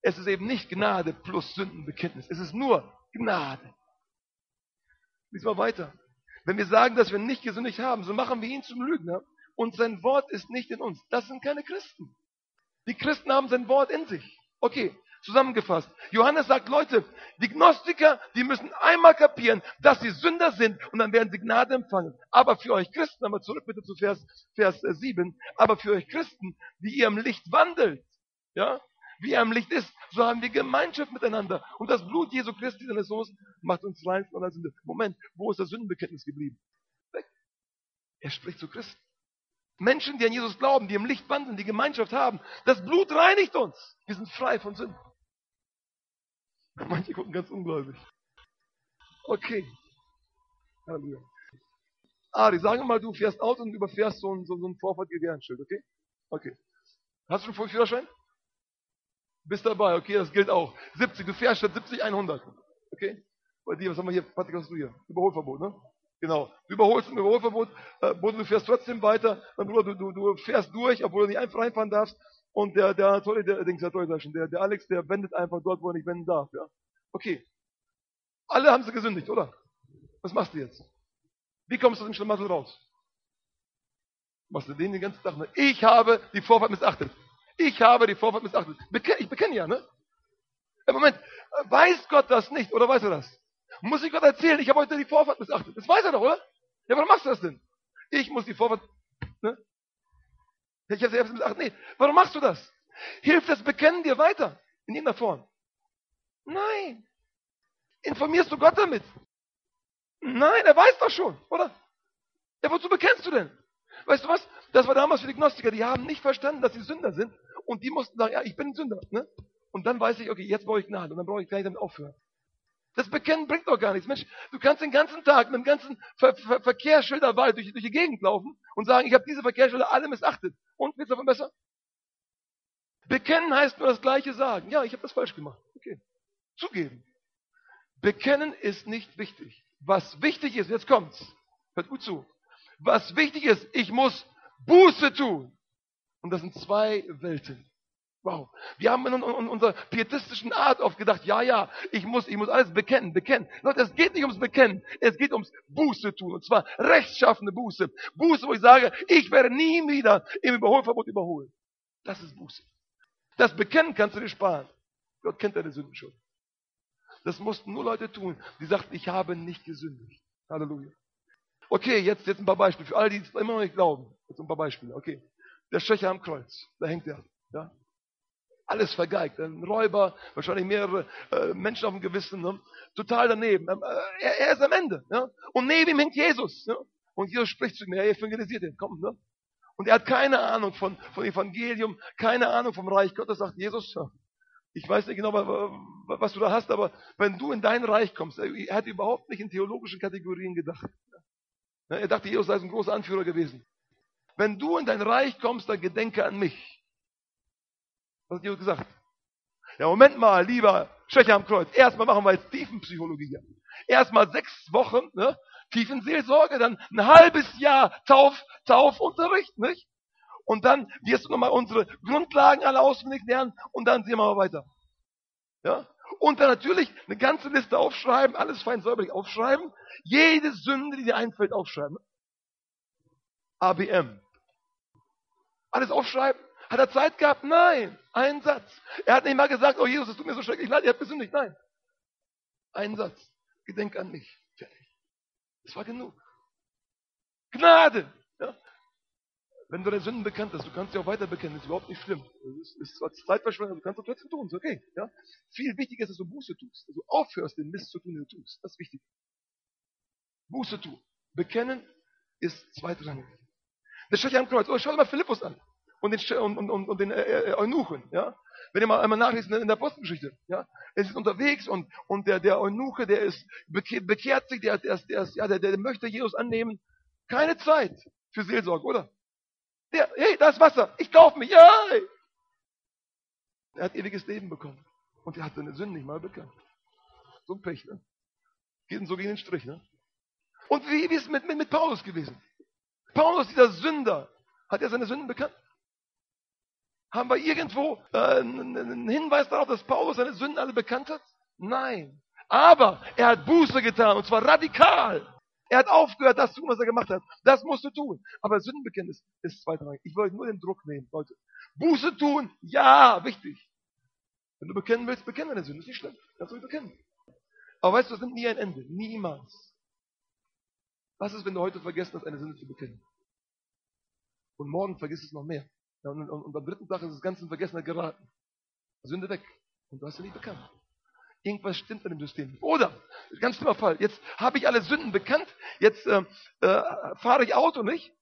Es ist eben nicht Gnade plus Sündenbekenntnis. Es ist nur Gnade. Lies mal weiter. Wenn wir sagen, dass wir nicht gesündigt haben, so machen wir ihn zum Lügner und sein Wort ist nicht in uns. Das sind keine Christen. Die Christen haben sein Wort in sich. Okay, zusammengefasst. Johannes sagt, Leute, die Gnostiker, die müssen einmal kapieren, dass sie Sünder sind und dann werden sie Gnade empfangen. Aber für euch Christen, einmal zurück bitte zu Vers, Vers 7, aber für euch Christen, die ihr im Licht wandelt, ja, wie er im Licht ist, so haben wir Gemeinschaft miteinander. Und das Blut Jesu Christi, seines Sohnes, macht uns rein von aller Sünde. Moment, wo ist das Sündenbekenntnis geblieben? Weg. Er spricht zu Christen. Menschen, die an Jesus glauben, die im Licht wandeln, die Gemeinschaft haben. Das Blut reinigt uns. Wir sind frei von Sünden. Manche gucken ganz ungläubig. Okay. Halleluja. Ari, wir mal, du fährst Auto und überfährst so ein, so, so ein Vorfahrtgewehrenschild, okay? Okay. Hast du einen Führerschein? Bist dabei, okay, das gilt auch. 70, du fährst statt 70 100. Okay? Bei dir, was haben wir hier? Patrick, was hast du hier? Überholverbot, ne? Genau. Du überholst ein Überholverbot, äh, du fährst trotzdem weiter, dann Bruder, du, du, du fährst durch, obwohl du nicht einfach reinfahren darfst. Und der, der, sorry, der, der, der, der Alex, der wendet einfach dort, wo er nicht wenden darf, ja. Okay. Alle haben sie gesündigt, oder? Was machst du jetzt? Wie kommst du aus dem Schlamassel raus? Machst du den den ganzen Tag? Ne? Ich habe die Vorfahrt missachtet. Ich habe die Vorfahrt missachtet. Ich bekenne ja, ne? Im Moment, weiß Gott das nicht oder weiß er das? Muss ich Gott erzählen, ich habe heute die Vorfahrt missachtet. Das weiß er doch, oder? Ja, warum machst du das denn? Ich muss die Vorfahrt, ne? Ich habe selbst missachtet. Nee, warum machst du das? Hilft das Bekennen dir weiter? In irgendeiner Form? Nein. Informierst du Gott damit? Nein, er weiß doch schon, oder? Ja, wozu bekennst du denn? Weißt du was? Das war damals für die Gnostiker, die haben nicht verstanden, dass sie Sünder sind und die mussten sagen, ja, ich bin Sünder. Ne? Und dann weiß ich, okay, jetzt brauche ich Gnade und dann brauche ich gleich damit aufhören. Das Bekennen bringt doch gar nichts. Mensch, du kannst den ganzen Tag mit dem ganzen Ver Ver Verkehrsschilder durch, durch die Gegend laufen und sagen, ich habe diese Verkehrsschilder alle missachtet. Und wird es davon besser? Bekennen heißt nur das Gleiche sagen. Ja, ich habe das falsch gemacht. Okay. Zugeben. Bekennen ist nicht wichtig. Was wichtig ist, jetzt kommt's. Hört gut zu. Was wichtig ist, ich muss Buße tun. Und das sind zwei Welten. Wow. Wir haben in, unserer pietistischen Art oft gedacht, ja, ja, ich muss, ich muss alles bekennen, bekennen. Leute, es geht nicht ums Bekennen, es geht ums Buße tun. Und zwar rechtschaffende Buße. Buße, wo ich sage, ich werde nie wieder im Überholverbot überholen. Das ist Buße. Das Bekennen kannst du dir sparen. Gott kennt deine Sünden schon. Das mussten nur Leute tun, die sagten, ich habe nicht gesündigt. Halleluja. Okay, jetzt, jetzt ein paar Beispiele. Für alle, die es immer noch nicht glauben. Jetzt ein paar Beispiele. Okay. Der Schöcher am Kreuz. Da hängt er. Ja? Alles vergeigt. Ein Räuber, wahrscheinlich mehrere äh, Menschen auf dem Gewissen. Ne? Total daneben. Ähm, äh, er, er, ist am Ende. Ja? Und neben ihm hängt Jesus. Ja? Und Jesus spricht zu mir, er evangelisiert ihn. Komm, ne? Und er hat keine Ahnung von, von Evangelium, keine Ahnung vom Reich Gottes. Sagt Jesus, ich weiß nicht genau, was du da hast, aber wenn du in dein Reich kommst, er hat überhaupt nicht in theologischen Kategorien gedacht. Er dachte, Jesus sei ein großer Anführer gewesen. Wenn du in dein Reich kommst, dann gedenke an mich. Was hat Jesus gesagt? Ja, Moment mal, lieber Schwächer am Kreuz. Erstmal machen wir jetzt Tiefenpsychologie hier. Erstmal sechs Wochen, ne? Tiefenseelsorge, dann ein halbes Jahr Tauf, Taufunterricht, nicht? Und dann wirst du nochmal unsere Grundlagen alle auswendig lernen und dann sehen wir mal weiter. Ja? Und dann natürlich eine ganze Liste aufschreiben, alles fein säuberlich aufschreiben, jede Sünde, die dir einfällt, aufschreiben. ABM. Alles aufschreiben. Hat er Zeit gehabt? Nein. Ein Satz. Er hat nicht mal gesagt, oh Jesus, es tut mir so schrecklich leid, ihr habt gesündigt. Nein. Ein Satz. Gedenk an mich. Fertig. Das war genug. Gnade. Ja? Wenn du deine Sünden bekannt hast, du kannst sie auch weiter bekennen, das ist überhaupt nicht schlimm. Das ist, zwar Zeitverschwendung, du kannst es trotzdem tun, ist okay. Ja? Viel wichtiger ist, dass du Buße tust, dass du aufhörst, den Mist zu tun, den du tust. Das ist wichtig. Buße tun. Bekennen ist zweitrangig. Der steht ja am Kreuz. Oh, schau dir mal Philippus an. Und den, und, und, und den äh, äh, Eunuchen, ja. Wenn ihr mal einmal nachlesen in der Apostelgeschichte, ja. Er ist unterwegs und, und der, der Eunuche, der ist, bekehrt, bekehrt sich, der, der, der, ja, der, der möchte Jesus annehmen. Keine Zeit für Seelsorge, oder? Der, hey, da ist Wasser, ich kaufe mich, ja. Er hat ewiges Leben bekommen. Und er hat seine Sünden nicht mal bekannt. So ein Pech, ne? Geht so gegen den Strich, ne? Und wie, wie ist es mit, mit, mit Paulus gewesen? Paulus, dieser Sünder, hat er seine Sünden bekannt? Haben wir irgendwo äh, einen Hinweis darauf, dass Paulus seine Sünden alle bekannt hat? Nein. Aber er hat Buße getan, und zwar radikal. Er hat aufgehört, das zu tun, was er gemacht hat. Das musst du tun. Aber Sündenbekenntnis ist zweitrangig. Ich wollte nur den Druck nehmen, Leute. Buße tun, ja, wichtig. Wenn du bekennen willst, bekenne deine Sünde. Ist nicht schlimm. Kannst du bekennen. Aber weißt du, es nimmt nie ein Ende. Niemals. Was ist, wenn du heute vergessen hast, eine Sünde zu bekennen? Und morgen vergisst es noch mehr. Ja, und, und, und, am dritten Tag ist das Ganze in Vergessenheit geraten. Sünde weg. Und du hast sie nicht bekannt. Irgendwas stimmt an dem System. Oder, ganz schlimmer Fall, jetzt habe ich alle Sünden bekannt, jetzt äh, äh, fahre ich Auto nicht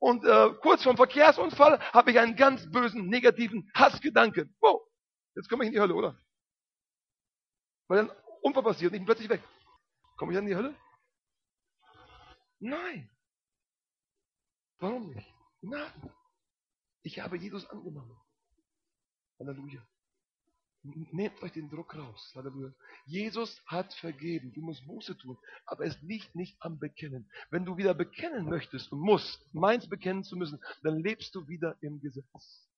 und äh, kurz vorm Verkehrsunfall habe ich einen ganz bösen, negativen Hassgedanken. Wow, jetzt komme ich in die Hölle, oder? Weil ein Unfall passiert und ich bin plötzlich weg. Komme ich dann in die Hölle? Nein. Warum nicht? Nein. Ich habe Jesus angenommen. Halleluja. Nehmt euch den Druck raus. Halleluja. Jesus hat vergeben. Du musst Buße tun. Aber es liegt nicht am Bekennen. Wenn du wieder bekennen möchtest und musst, meins bekennen zu müssen, dann lebst du wieder im Gesetz.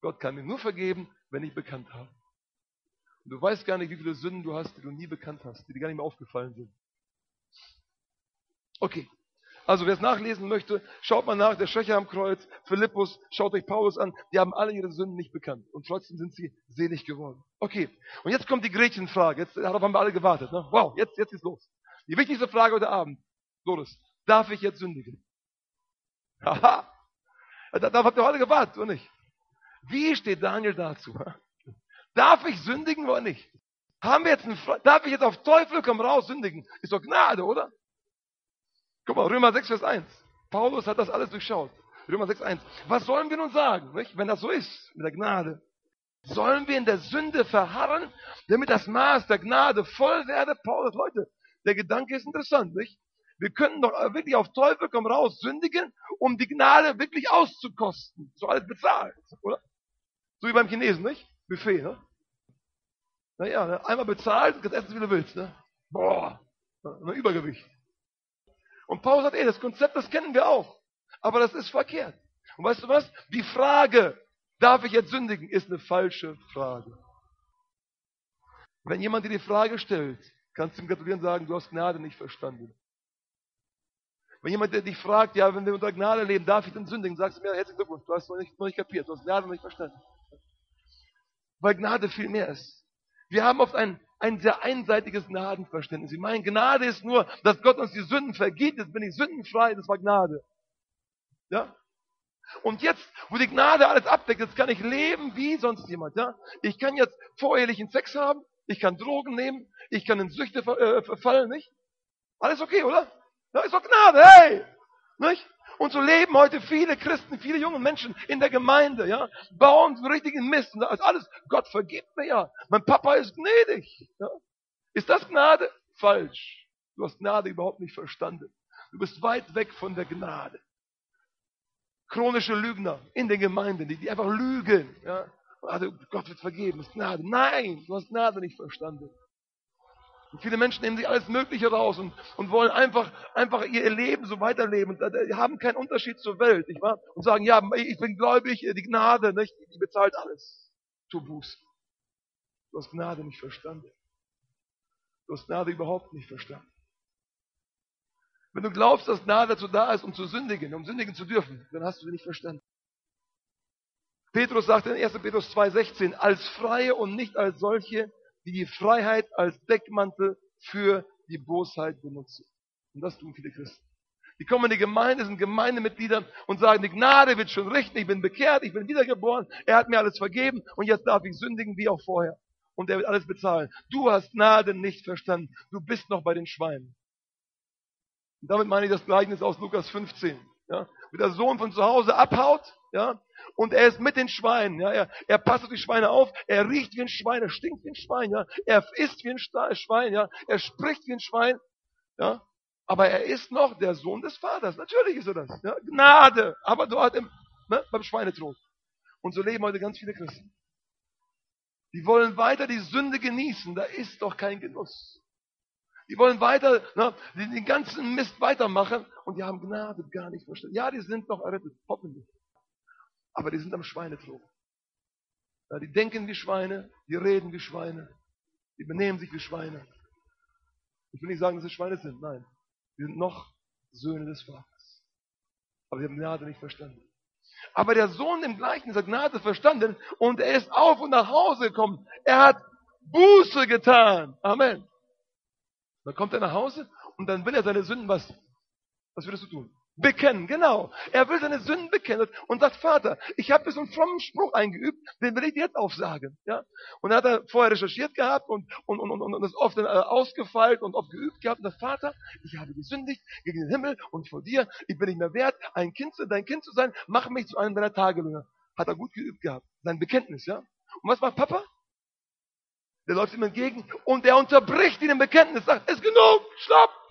Gott kann mir nur vergeben, wenn ich bekannt habe. Und du weißt gar nicht, wie viele Sünden du hast, die du nie bekannt hast, die dir gar nicht mehr aufgefallen sind. Okay. Also wer es nachlesen möchte, schaut mal nach, der Schwächer am Kreuz, Philippus, schaut euch Paulus an, die haben alle ihre Sünden nicht bekannt und trotzdem sind sie selig geworden. Okay, und jetzt kommt die Gretchenfrage, jetzt, darauf haben wir alle gewartet. Ne? Wow, jetzt, jetzt geht's los. Die wichtigste Frage heute Abend, Doris, darf ich jetzt sündigen? Haha, darauf habt ihr alle gewartet, oder nicht? Wie steht Daniel dazu? Darf ich sündigen oder nicht? Haben wir jetzt einen, darf ich jetzt auf Teufel komm raus sündigen? Ist doch Gnade, oder? Guck mal, Römer 6, Vers 1. Paulus hat das alles durchschaut. Römer 6, 1. Was sollen wir nun sagen, nicht? wenn das so ist, mit der Gnade? Sollen wir in der Sünde verharren, damit das Maß der Gnade voll werde? Paulus, Leute, der Gedanke ist interessant, nicht? Wir könnten doch wirklich auf Teufel komm raus sündigen, um die Gnade wirklich auszukosten. So alles bezahlt, oder? So wie beim Chinesen, nicht? Buffet, ne? Naja, ne? einmal bezahlt, kannst essen, wie du willst, ne? Boah, Ein Übergewicht. Und Paulus sagt, ey, das Konzept, das kennen wir auch. Aber das ist verkehrt. Und weißt du was? Die Frage, darf ich jetzt sündigen, ist eine falsche Frage. Wenn jemand dir die Frage stellt, kannst du ihm gratulieren und sagen, du hast Gnade nicht verstanden. Wenn jemand dich fragt, ja, wenn wir unter Gnade leben, darf ich denn sündigen? Sagst du mir, herzlichen Glückwunsch, du hast noch nicht, noch nicht kapiert, du hast Gnade noch nicht verstanden. Weil Gnade viel mehr ist. Wir haben oft ein, ein sehr einseitiges Gnadenverständnis. Sie meinen, Gnade ist nur, dass Gott uns die Sünden vergibt, jetzt bin ich sündenfrei, das war Gnade. Ja? Und jetzt, wo die Gnade alles abdeckt, jetzt kann ich leben wie sonst jemand. Ja? Ich kann jetzt vorehelichen Sex haben, ich kann Drogen nehmen, ich kann in Süchte äh, verfallen, nicht? Alles okay, oder? Ja, ist doch Gnade, hey! Nicht? Und so leben heute viele Christen, viele junge Menschen in der Gemeinde, ja, bauen so richtigen Mist. Und das alles, Gott vergibt mir ja. Mein Papa ist gnädig. Ja. Ist das Gnade? Falsch. Du hast Gnade überhaupt nicht verstanden. Du bist weit weg von der Gnade. Chronische Lügner in den Gemeinden, die, die einfach lügen. Ja. Also Gott wird vergeben, ist Gnade. Nein, du hast Gnade nicht verstanden. Und viele Menschen nehmen sich alles Mögliche raus und, und wollen einfach, einfach ihr Leben so weiterleben und äh, haben keinen Unterschied zur Welt, nicht wahr? Und sagen, ja, ich bin gläubig, die Gnade, nicht? Die bezahlt alles. Tu Buß. Du hast Gnade nicht verstanden. Du hast Gnade überhaupt nicht verstanden. Wenn du glaubst, dass Gnade dazu da ist, um zu sündigen, um sündigen zu dürfen, dann hast du sie nicht verstanden. Petrus sagt in 1. Petrus 2,16, als Freie und nicht als solche, die die Freiheit als Deckmantel für die Bosheit benutzen. Und das tun viele Christen. Die kommen in die Gemeinde, sind Gemeindemitglieder und sagen, die Gnade wird schon richten, ich bin bekehrt, ich bin wiedergeboren, er hat mir alles vergeben und jetzt darf ich sündigen wie auch vorher. Und er wird alles bezahlen. Du hast Gnade nicht verstanden. Du bist noch bei den Schweinen. Und damit meine ich das Gleichnis aus Lukas 15. Ja? Wie der Sohn von zu Hause abhaut, ja, und er ist mit den Schweinen, ja, er, er passt auf die Schweine auf, er riecht wie ein Schwein, er stinkt wie ein Schwein, ja, er isst wie ein Schwein, ja, er spricht wie ein Schwein, ja, aber er ist noch der Sohn des Vaters, natürlich ist er das, ja, Gnade, aber dort im, ne, beim Schweinetrog. Und so leben heute ganz viele Christen. Die wollen weiter die Sünde genießen, da ist doch kein Genuss. Die wollen weiter, ne, den ganzen Mist weitermachen und die haben Gnade gar nicht verstanden. Ja, die sind noch errettet, hoffentlich aber die sind am Schweinetrog. Ja, die denken wie Schweine, die reden wie Schweine, die benehmen sich wie Schweine. Ich will nicht sagen, dass sie Schweine sind, nein. Die sind noch Söhne des Vaters. Aber sie haben Gnade nicht verstanden. Aber der Sohn im Gleichnis hat Gnade verstanden und er ist auf und nach Hause gekommen. Er hat Buße getan. Amen. Dann kommt er nach Hause und dann will er seine Sünden was? Was würdest du tun? Bekennen, genau. Er will seine Sünden bekennen und sagt, Vater, ich habe so einen frommen Spruch eingeübt, den will ich dir jetzt aufsagen. Ja? Und dann hat er vorher recherchiert gehabt und, und, und, und, und das oft äh, ausgefeilt und oft geübt gehabt. Und sagt, Vater, ich habe gesündigt gegen den Himmel und vor dir, ich bin nicht mehr wert, ein Kind zu, dein Kind zu sein, mach mich zu einem deiner Tagelöhner. Hat er gut geübt gehabt. Sein Bekenntnis, ja. Und was macht Papa? Der läuft ihm entgegen und er unterbricht ihn im Bekenntnis, sagt, ist genug, stopp!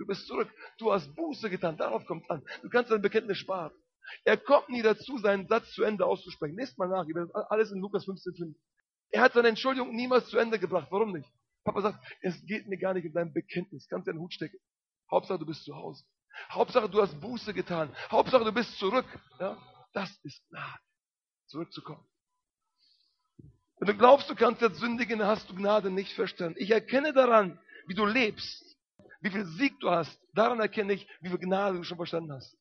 Du bist zurück. Du hast Buße getan. Darauf kommt es an. Du kannst dein Bekenntnis sparen. Er kommt nie dazu, seinen Satz zu Ende auszusprechen. Nächstes Mal nach. Alles in Lukas 15,5. Er hat seine Entschuldigung niemals zu Ende gebracht. Warum nicht? Papa sagt, es geht mir gar nicht um dein Bekenntnis. Kannst du den Hut stecken. Hauptsache, du bist zu Hause. Hauptsache, du hast Buße getan. Hauptsache, du bist zurück. Ja? Das ist Gnade. Zurückzukommen. Wenn du glaubst, du kannst jetzt sündigen, hast du Gnade nicht verstanden. Ich erkenne daran, wie du lebst, wie viel Sieg du hast, daran erkenne ich, wie viel Gnade du schon verstanden hast.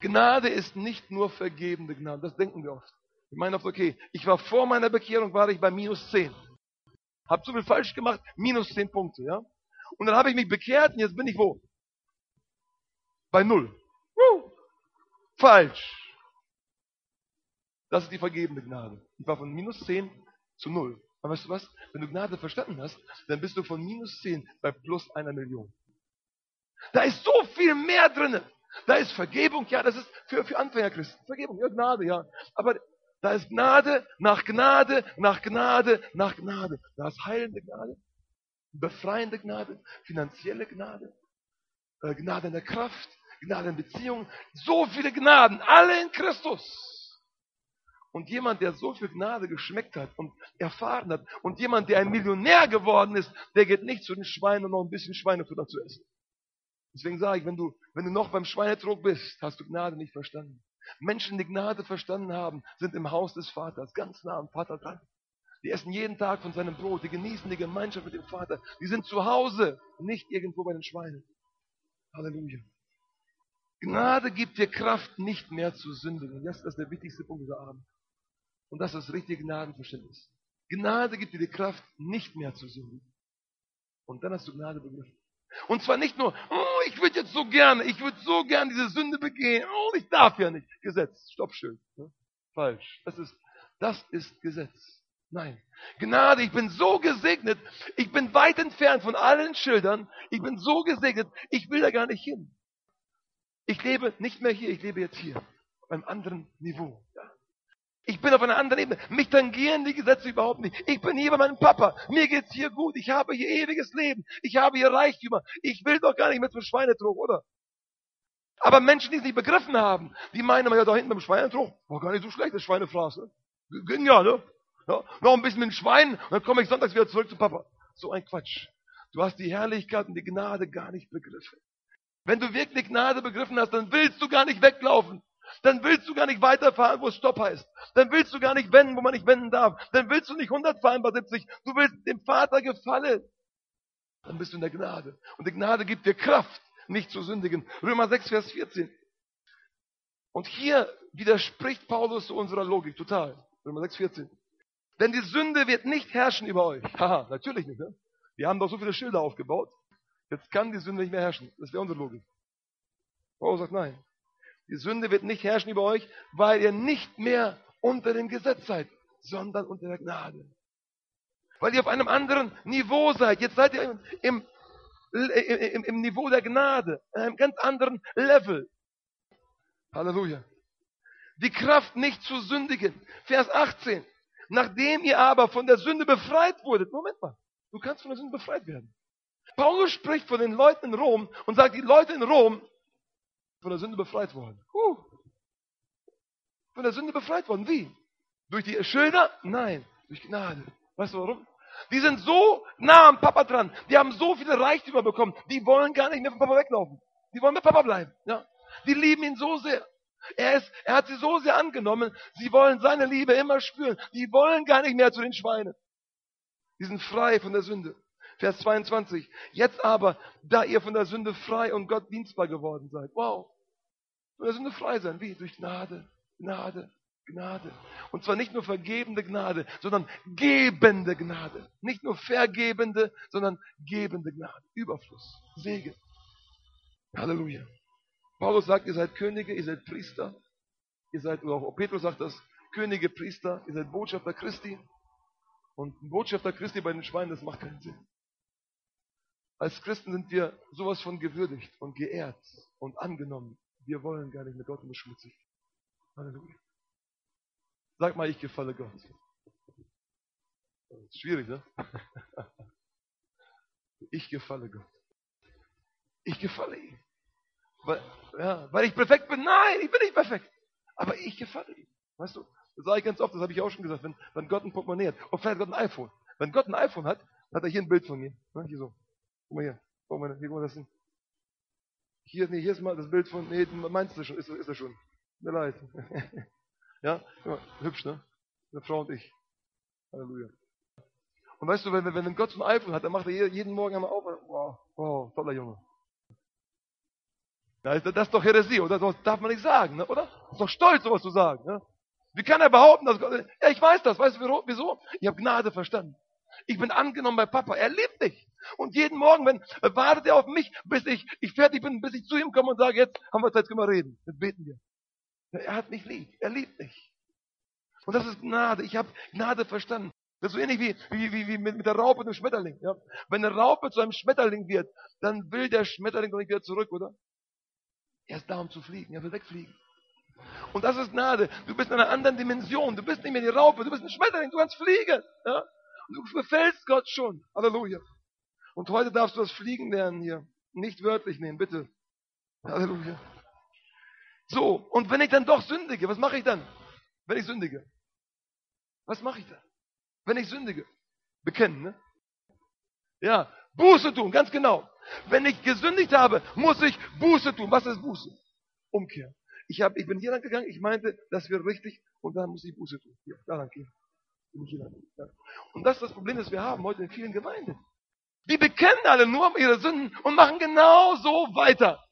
Gnade ist nicht nur vergebende Gnade, das denken wir oft. Wir meinen oft, okay, ich war vor meiner Bekehrung, war ich bei minus 10. Hab so viel falsch gemacht, minus 10 Punkte, ja. Und dann habe ich mich bekehrt und jetzt bin ich wo? Bei null. Woo! Falsch. Das ist die vergebende Gnade. Ich war von minus 10 zu null. Aber weißt du was? Wenn du Gnade verstanden hast, dann bist du von minus 10 bei plus einer Million. Da ist so viel mehr drin. Da ist Vergebung, ja, das ist für, für Anfängerchristen. Vergebung, ja, Gnade, ja. Aber da ist Gnade nach Gnade, nach Gnade, nach Gnade. Da ist heilende Gnade, befreiende Gnade, finanzielle Gnade, äh, Gnade in der Kraft, Gnade in Beziehungen. So viele Gnaden, alle in Christus. Und jemand, der so viel Gnade geschmeckt hat und erfahren hat, und jemand, der ein Millionär geworden ist, der geht nicht zu den Schweinen, um noch ein bisschen Schweinefutter zu essen. Deswegen sage ich, wenn du, wenn du noch beim Schweinetrog bist, hast du Gnade nicht verstanden. Menschen, die Gnade verstanden haben, sind im Haus des Vaters, ganz nah am Vater dran. Die essen jeden Tag von seinem Brot, die genießen die Gemeinschaft mit dem Vater. Die sind zu Hause, nicht irgendwo bei den Schweinen. Halleluja. Gnade gibt dir Kraft, nicht mehr zu sündigen. Das ist der wichtigste Punkt dieser Abend. Und das ist das richtige Gnadenverständnis. Gnade gibt dir die Kraft, nicht mehr zu sündigen. Und dann hast du Gnade begriffen. Und zwar nicht nur, oh, ich würde jetzt so gerne, ich würde so gerne diese Sünde begehen, oh, ich darf ja nicht. Gesetz, Stoppschild. Ne? Falsch. Das ist, das ist Gesetz. Nein. Gnade, ich bin so gesegnet, ich bin weit entfernt von allen Schildern, ich bin so gesegnet, ich will da gar nicht hin. Ich lebe nicht mehr hier, ich lebe jetzt hier, auf einem anderen Niveau. Ich bin auf einer anderen Ebene. Mich tangieren die Gesetze überhaupt nicht. Ich bin hier bei meinem Papa. Mir geht's hier gut. Ich habe hier ewiges Leben. Ich habe hier Reichtümer. Ich will doch gar nicht mehr zum Schweinetrog, oder? Aber Menschen, die es nicht begriffen haben, die meinen immer, ja, da hinten beim Schweinetrog, war gar nicht so schlecht, das Schweinefraß, ne? Ging ja, ne? Ja, noch ein bisschen mit dem Schwein, dann komme ich sonntags wieder zurück zu Papa. So ein Quatsch. Du hast die Herrlichkeit und die Gnade gar nicht begriffen. Wenn du wirklich Gnade begriffen hast, dann willst du gar nicht weglaufen. Dann willst du gar nicht weiterfahren, wo es Stopp heißt. Dann willst du gar nicht wenden, wo man nicht wenden darf. Dann willst du nicht 100 fahren bei 70. Du willst dem Vater gefallen. Dann bist du in der Gnade. Und die Gnade gibt dir Kraft, nicht zu sündigen. Römer 6, Vers 14. Und hier widerspricht Paulus zu unserer Logik total. Römer 6, 14. Denn die Sünde wird nicht herrschen über euch. Haha, natürlich nicht. Ne? Wir haben doch so viele Schilder aufgebaut. Jetzt kann die Sünde nicht mehr herrschen. Das wäre unsere Logik. Paulus sagt nein. Die Sünde wird nicht herrschen über euch, weil ihr nicht mehr unter dem Gesetz seid, sondern unter der Gnade. Weil ihr auf einem anderen Niveau seid. Jetzt seid ihr im, im, im, Niveau der Gnade, in einem ganz anderen Level. Halleluja. Die Kraft nicht zu sündigen. Vers 18. Nachdem ihr aber von der Sünde befreit wurdet, Moment mal, du kannst von der Sünde befreit werden. Paulus spricht von den Leuten in Rom und sagt, die Leute in Rom von der Sünde befreit worden. Uh. Von der Sünde befreit worden. Wie? Durch die Schilder? Nein, durch Gnade. Weißt du warum? Die sind so nah am Papa dran. Die haben so viele Reichtümer bekommen. Die wollen gar nicht mehr vom Papa weglaufen. Die wollen mit Papa bleiben. Ja? Die lieben ihn so sehr. Er, ist, er hat sie so sehr angenommen, sie wollen seine Liebe immer spüren. Die wollen gar nicht mehr zu den Schweinen. Die sind frei von der Sünde. Vers 22. Jetzt aber, da ihr von der Sünde frei und Gott dienstbar geworden seid. Wow. Von der Sünde frei sein. Wie? Durch Gnade, Gnade, Gnade. Und zwar nicht nur vergebende Gnade, sondern gebende Gnade. Nicht nur vergebende, sondern gebende Gnade. Überfluss, Segen. Halleluja. Paulus sagt, ihr seid Könige, ihr seid Priester, ihr seid, oder auch Petrus sagt das, Könige, Priester, ihr seid Botschafter Christi. Und ein Botschafter Christi bei den Schweinen, das macht keinen Sinn. Als Christen sind wir sowas von gewürdigt und geehrt und angenommen. Wir wollen gar nicht mit Gott beschmutzig. Halleluja. Sag mal, ich gefalle Gott. Schwierig, ne? Ich gefalle Gott. Ich gefalle ihm. Weil, ja, weil ich perfekt bin. Nein, ich bin nicht perfekt. Aber ich gefalle ihm. Weißt du, das sage ich ganz oft, das habe ich auch schon gesagt, wenn, wenn Gott ein Portemonnaie hat. Und vielleicht hat Gott ein iPhone. Wenn Gott ein iPhone hat, hat er hier ein Bild von mir. Ne, hier so. Guck mal hier. Guck mal, hier, guck das hin. Hier, nee, hier ist mal das Bild von, nee, meinst du schon, ist, ist er schon. Mir leid. ja, mal, hübsch, ne? Eine Frau und ich. Halleluja. Und weißt du, wenn, wenn Gott ein iPhone hat, dann macht er jeden Morgen einmal auf. Wow, wow, toller Junge. Ja, das ist doch Heresie, oder? Das darf man nicht sagen, ne? oder? Das ist doch stolz, sowas zu sagen. Ne? Wie kann er behaupten, dass Gott. Ja, ich weiß das. Weißt du wieso? Ich habe Gnade verstanden. Ich bin angenommen bei Papa. Er liebt mich. Und jeden Morgen, wenn, wartet er auf mich, bis ich, ich fertig bin, bis ich zu ihm komme und sage, jetzt haben wir Zeit, können wir reden. Jetzt beten wir. Er hat mich lieb. Er liebt mich. Und das ist Gnade. Ich habe Gnade verstanden. Das ist so ähnlich wie, wie, wie, wie mit, mit der Raupe und dem Schmetterling. Ja? Wenn eine Raupe zu einem Schmetterling wird, dann will der Schmetterling doch nicht wieder zurück, oder? Er ist da, um zu fliegen. Er will wegfliegen. Und das ist Gnade. Du bist in einer anderen Dimension. Du bist nicht mehr die Raupe, du bist ein Schmetterling, du kannst fliegen. Ja? Und du befällst Gott schon. Halleluja. Und heute darfst du das Fliegen lernen hier. Nicht wörtlich nehmen, bitte. Halleluja. So, und wenn ich dann doch sündige, was mache ich dann, wenn ich sündige? Was mache ich da? Wenn ich sündige? Bekennen, ne? Ja, Buße tun, ganz genau. Wenn ich gesündigt habe, muss ich Buße tun. Was ist Buße? Umkehr. Ich, hab, ich bin hier lang gegangen, ich meinte, das wäre richtig und dann muss ich Buße tun. Hier, da lang gehen. Und das ist das Problem, das wir haben heute in vielen Gemeinden. Die bekennen alle nur ihre Sünden und machen genau so weiter.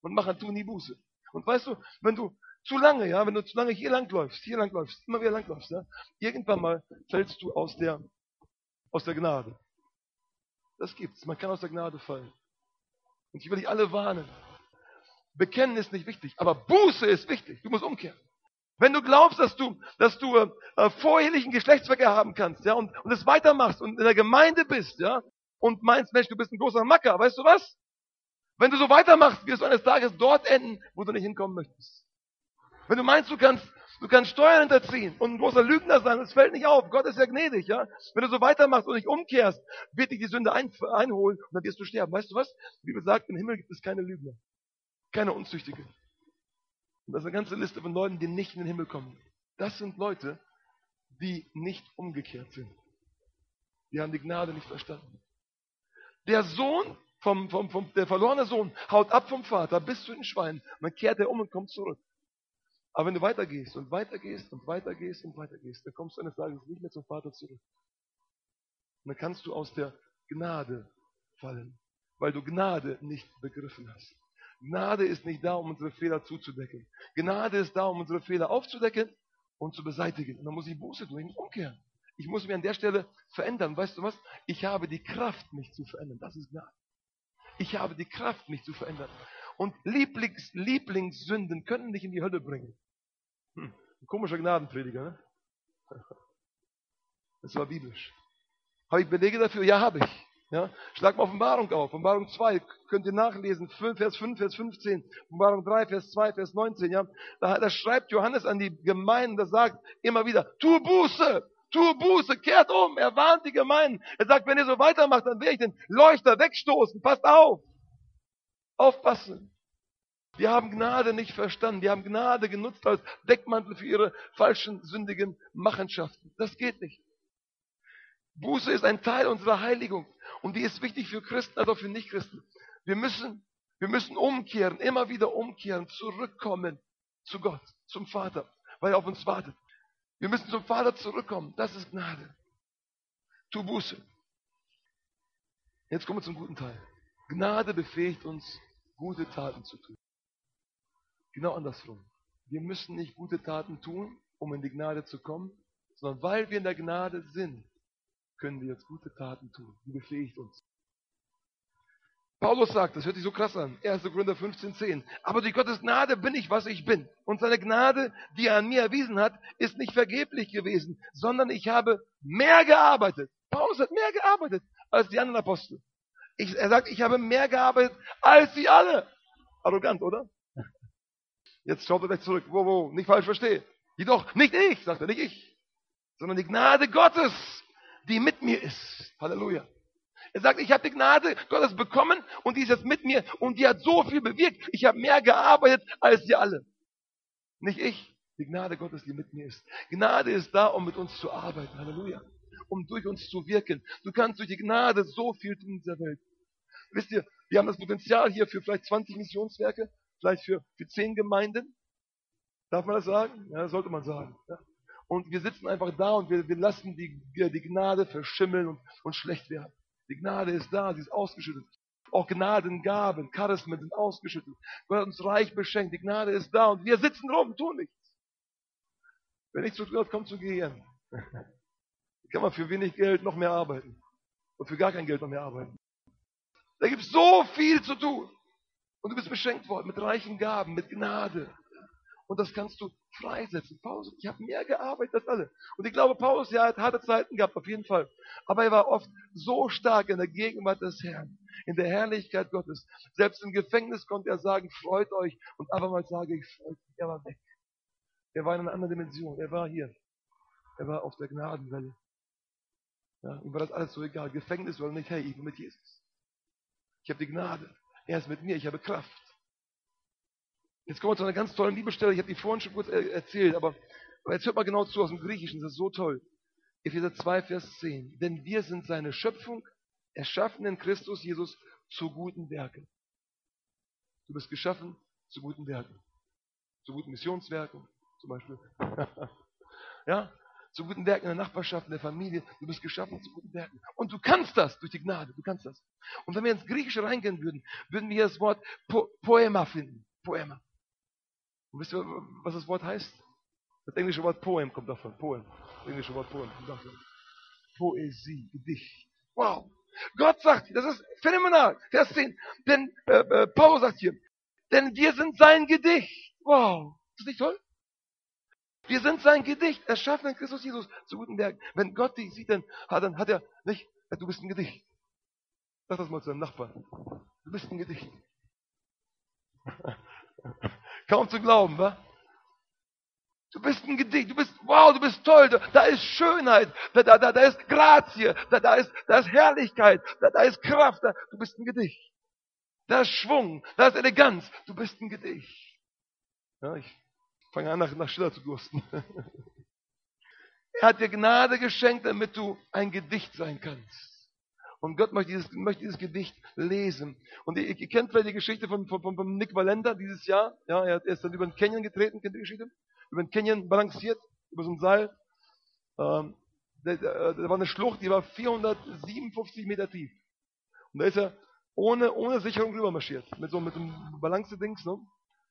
Und machen, tun nie Buße. Und weißt du, wenn du zu lange, ja, wenn du zu lange hier langläufst, hier langläufst, immer wieder langläufst, ja, irgendwann mal fällst du aus der, aus der Gnade. Das gibt's. Man kann aus der Gnade fallen. Und ich will dich alle warnen. Bekennen ist nicht wichtig, aber Buße ist wichtig. Du musst umkehren. Wenn du glaubst, dass du, dass du äh, vorehelichen Geschlechtsverkehr haben kannst, ja, und, und es weitermachst und in der Gemeinde bist, ja, und meinst, Mensch, du bist ein großer Macker, weißt du was? Wenn du so weitermachst, wirst du eines Tages dort enden, wo du nicht hinkommen möchtest. Wenn du meinst, du kannst, du kannst Steuern hinterziehen und ein großer Lügner sein, das fällt nicht auf. Gott ist ja gnädig, ja. Wenn du so weitermachst und nicht umkehrst, wird dich die Sünde ein, einholen und dann wirst du sterben. Weißt du was? Die Bibel sagt, im Himmel gibt es keine Lügner. Keine Unzüchtige. Und das ist eine ganze Liste von Leuten, die nicht in den Himmel kommen. Das sind Leute, die nicht umgekehrt sind. Die haben die Gnade nicht verstanden. Der Sohn, vom, vom, vom, der verlorene Sohn, haut ab vom Vater bis zu den Schweinen. Dann kehrt er um und kommt zurück. Aber wenn du weitergehst und weitergehst und weitergehst und weitergehst, dann kommst du eines Tages nicht mehr zum Vater zurück. Und dann kannst du aus der Gnade fallen, weil du Gnade nicht begriffen hast. Gnade ist nicht da, um unsere Fehler zuzudecken. Gnade ist da, um unsere Fehler aufzudecken und zu beseitigen. Und dann muss ich Buße tun, ich muss umkehren. Ich muss mich an der Stelle verändern. Weißt du was? Ich habe die Kraft, mich zu verändern. Das ist Gnade. Ich habe die Kraft, mich zu verändern. Und Lieblings, Lieblingssünden können dich in die Hölle bringen. Hm, komischer Gnadenprediger, ne? Das war biblisch. Habe ich Belege dafür? Ja, habe ich. Ja? Schlag mal Offenbarung auf. Offenbarung 2 könnt ihr nachlesen. 5, Vers 5, Vers 15. Offenbarung 3, Vers 2, Vers 19. Ja? Da, da schreibt Johannes an die Gemeinden, da sagt immer wieder, tu Buße, tu Buße, kehrt um. Er warnt die Gemeinden. Er sagt, wenn ihr so weitermacht, dann werde ich den Leuchter wegstoßen. Passt auf. Aufpassen. Die haben Gnade nicht verstanden. Die haben Gnade genutzt als Deckmantel für ihre falschen, sündigen Machenschaften. Das geht nicht. Buße ist ein Teil unserer Heiligung. Und die ist wichtig für Christen als auch für Nichtchristen. Wir müssen, wir müssen umkehren, immer wieder umkehren, zurückkommen zu Gott, zum Vater, weil er auf uns wartet. Wir müssen zum Vater zurückkommen. Das ist Gnade. Tu Buße. Jetzt kommen wir zum guten Teil. Gnade befähigt uns, gute Taten zu tun. Genau andersrum. Wir müssen nicht gute Taten tun, um in die Gnade zu kommen, sondern weil wir in der Gnade sind, können wir jetzt gute Taten tun. Die befähigt uns. Paulus sagt, das hört sich so krass an, 1. Korinther 15,10. Aber durch Gottes Gnade bin ich, was ich bin. Und seine Gnade, die er an mir erwiesen hat, ist nicht vergeblich gewesen, sondern ich habe mehr gearbeitet. Paulus hat mehr gearbeitet als die anderen Apostel. Ich, er sagt, ich habe mehr gearbeitet als sie alle. Arrogant, oder? Jetzt schaut er gleich zurück. Wo, wo, nicht falsch verstehe. Jedoch nicht ich, sagt er, nicht ich, sondern die Gnade Gottes, die mit mir ist. Halleluja. Er sagt, ich habe die Gnade Gottes bekommen und die ist jetzt mit mir und die hat so viel bewirkt. Ich habe mehr gearbeitet als sie alle. Nicht ich, die Gnade Gottes, die mit mir ist. Gnade ist da, um mit uns zu arbeiten. Halleluja. Um durch uns zu wirken. Du kannst durch die Gnade so viel tun in dieser Welt. Wisst ihr, wir haben das Potenzial hier für vielleicht 20 Missionswerke, vielleicht für, für 10 Gemeinden. Darf man das sagen? Ja, sollte man sagen. Ja. Und wir sitzen einfach da und wir, wir lassen die, die Gnade verschimmeln und, und schlecht werden. Die Gnade ist da, sie ist ausgeschüttet. Auch Gnadengaben, Charismen sind ausgeschüttet. Gott hat uns reich beschenkt. Die Gnade ist da und wir sitzen rum und tun nichts. Wenn nichts zu hat, kommt zu gehen. kann man für wenig Geld noch mehr arbeiten. Und für gar kein Geld noch mehr arbeiten. Da gibt es so viel zu tun. Und du bist beschenkt worden mit reichen Gaben, mit Gnade. Und das kannst du freisetzen. Paulus, ich habe mehr gearbeitet als alle. Und ich glaube, Paulus, ja, hat harte Zeiten gehabt, auf jeden Fall. Aber er war oft so stark in der Gegenwart des Herrn, in der Herrlichkeit Gottes. Selbst im Gefängnis konnte er sagen, freut euch. Und abermals sage ich, freut mich. Er war weg. Er war in einer anderen Dimension. Er war hier. Er war auf der Gnadenwelle. Ja, ihm war das alles so egal. Gefängnis oder nicht, hey, ich bin mit Jesus. Ich habe die Gnade. Er ist mit mir, ich habe Kraft. Jetzt kommen wir zu einer ganz tollen Bibelstelle. Ich habe die vorhin schon kurz erzählt, aber, aber jetzt hört mal genau zu aus dem Griechischen. Das ist so toll. Epheser 2, Vers 10. Denn wir sind seine Schöpfung, erschaffen in Christus Jesus zu guten Werken. Du bist geschaffen zu guten Werken. Zu guten Missionswerken zum Beispiel. ja, zu guten Werken in der Nachbarschaft, in der Familie. Du bist geschaffen zu guten Werken. Und du kannst das durch die Gnade. Du kannst das. Und wenn wir ins Griechische reingehen würden, würden wir das Wort po Poema finden. Poema. Und wisst ihr, was das Wort heißt? Das englische Wort Poem kommt davon. Poem. Das englische Wort Poem kommt davon. Poesie, Gedicht. Wow. Gott sagt, das ist phänomenal. Vers 10. Denn äh, äh, Paulus sagt hier, denn wir sind sein Gedicht. Wow. Ist das nicht toll? Wir sind sein Gedicht, erschaffen in Christus Jesus zu guten Werken. Wenn Gott dich sieht, dann dann hat er nicht, du bist ein Gedicht. Sag das mal zu deinem Nachbarn. Du bist ein Gedicht. Kaum zu glauben, wa? Du bist ein Gedicht, du bist, wow, du bist toll, da, ist Schönheit, da, da, da, da ist Grazie, da, da, ist, da ist Herrlichkeit, da, da ist Kraft, da, du bist ein Gedicht. Da ist Schwung, da ist Eleganz, du bist ein Gedicht. Ja, ich fange an, nach, nach Schiller zu dursten. er hat dir Gnade geschenkt, damit du ein Gedicht sein kannst. Und Gott möchte dieses, möchte dieses Gedicht lesen. Und ihr, ihr kennt vielleicht die Geschichte von, von, von Nick Valenda dieses Jahr. Ja, er ist dann über den Canyon getreten, kennt ihr die Geschichte? Über den Canyon balanciert, über so ein Seil. Ähm, da, da war eine Schlucht, die war 457 Meter tief. Und da ist er ohne, ohne Sicherung rübermarschiert. Mit so, mit so einem Balance-Dings, ne?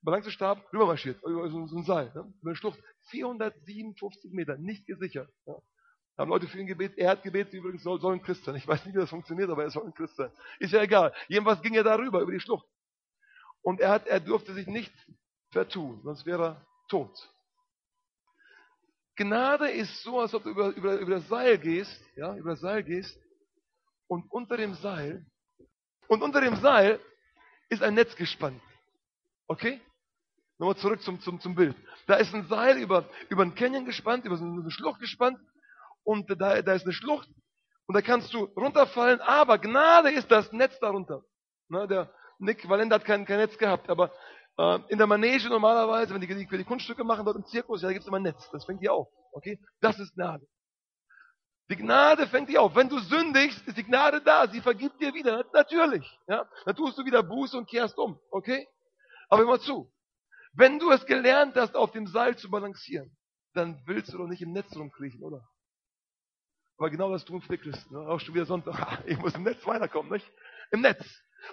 Balancestab rübermarschiert. Über so, so ein Seil. Ne? Über eine Schlucht. 457 Meter, nicht gesichert. Ja? Haben Leute für ihn gebetet. Er hat gebetet, übrigens soll, soll ein Christ sein. Ich weiß nicht, wie das funktioniert, aber er soll ein Christ sein. Ist ja egal. Jedenfalls ging er darüber, über die Schlucht. Und er, hat, er durfte sich nicht vertun, sonst wäre er tot. Gnade ist so, als ob du über, über, über das Seil gehst, ja, über das Seil gehst, und unter dem Seil, und unter dem Seil ist ein Netz gespannt. Okay? Nochmal zurück zum, zum, zum Bild. Da ist ein Seil über, über einen Canyon gespannt, über so eine Schlucht gespannt, und da, da ist eine Schlucht und da kannst du runterfallen, aber Gnade ist das Netz darunter. Na, der Nick Valenda hat kein, kein Netz gehabt, aber äh, in der Manege normalerweise, wenn die, die, die Kunststücke machen dort im Zirkus, ja, da gibt es immer ein Netz, das fängt die auf. Okay? Das ist Gnade. Die Gnade fängt die auf. Wenn du sündigst, ist die Gnade da. Sie vergibt dir wieder. Natürlich. Ja? Dann tust du wieder Buße und kehrst um. Okay? Aber immer zu. Wenn du es gelernt hast, auf dem Seil zu balancieren, dann willst du doch nicht im Netz rumkriechen, oder? Aber genau das tun viele Christen. Ne? Auch schon wieder Sonntag. Ich muss im Netz weiterkommen, nicht? Im Netz.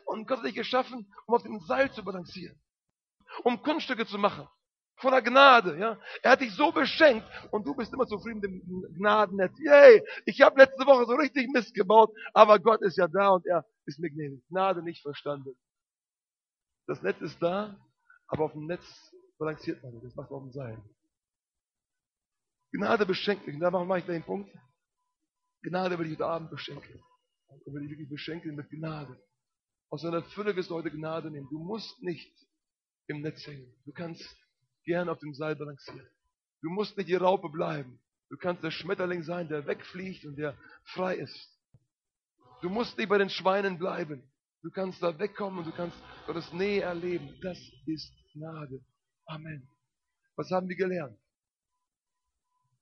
Und Gott hat dich geschaffen, um auf dem Seil zu balancieren. Um Kunststücke zu machen. Von der Gnade, ja. Er hat dich so beschenkt und du bist immer zufrieden mit dem Gnadennetz. Yay! Ich habe letzte Woche so richtig Mist gebaut, aber Gott ist ja da und er ist mir gnädig. Gnade nicht verstanden. Das Netz ist da, aber auf dem Netz balanciert man nicht. Das macht man auf dem Seil. Gnade beschenkt mich. Und da mache ich gleich den Punkt. Gnade will ich heute Abend beschenken. Und will ich wirklich beschenken mit Gnade. Aus seiner Fülle wirst du heute Gnade nehmen. Du musst nicht im Netz hängen. Du kannst gern auf dem Seil balancieren. Du musst nicht die Raupe bleiben. Du kannst der Schmetterling sein, der wegfliegt und der frei ist. Du musst nicht bei den Schweinen bleiben. Du kannst da wegkommen und du kannst Gottes Nähe erleben. Das ist Gnade. Amen. Was haben wir gelernt?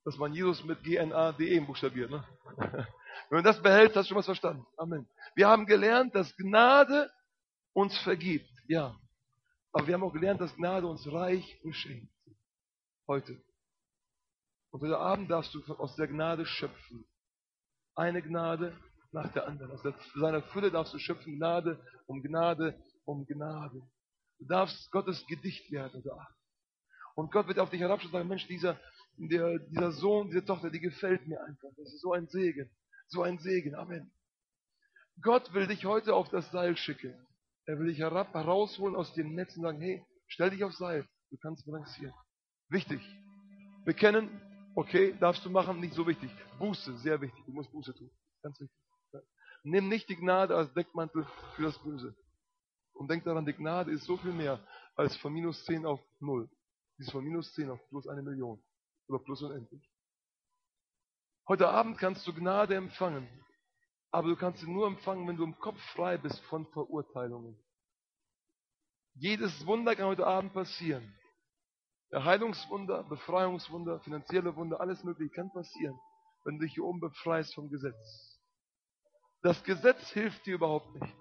Dass man Jesus mit G-N-A-D-E buchstabiert. Ne? Wenn man das behält, hast du schon was verstanden. Amen. Wir haben gelernt, dass Gnade uns vergibt. Ja. Aber wir haben auch gelernt, dass Gnade uns reich beschenkt. Heute. Und heute Abend darfst du aus der Gnade schöpfen. Eine Gnade nach der anderen. Aus seiner Fülle darfst du schöpfen. Gnade um Gnade um Gnade. Du darfst Gottes Gedicht werden heute Abend. Und Gott wird auf dich herabschauen und sagen, Mensch, dieser, der, dieser Sohn, diese Tochter, die gefällt mir einfach. Das ist so ein Segen. So ein Segen. Amen. Gott will dich heute auf das Seil schicken. Er will dich herab, herausholen aus dem Netz und sagen, hey, stell dich aufs Seil. Du kannst balancieren. Wichtig. Bekennen, okay, darfst du machen, nicht so wichtig. Buße, sehr wichtig. Du musst Buße tun. Ganz wichtig. Nimm nicht die Gnade als Deckmantel für das Böse. Und denk daran, die Gnade ist so viel mehr als von minus 10 auf 0. Die ist von minus 10 auf plus eine Million oder plus unendlich. Heute Abend kannst du Gnade empfangen, aber du kannst sie nur empfangen, wenn du im Kopf frei bist von Verurteilungen. Jedes Wunder kann heute Abend passieren. Der Heilungswunder, Befreiungswunder, finanzielle Wunder, alles mögliche kann passieren. wenn du dich hier oben befreist vom Gesetz. Das Gesetz hilft dir überhaupt nicht.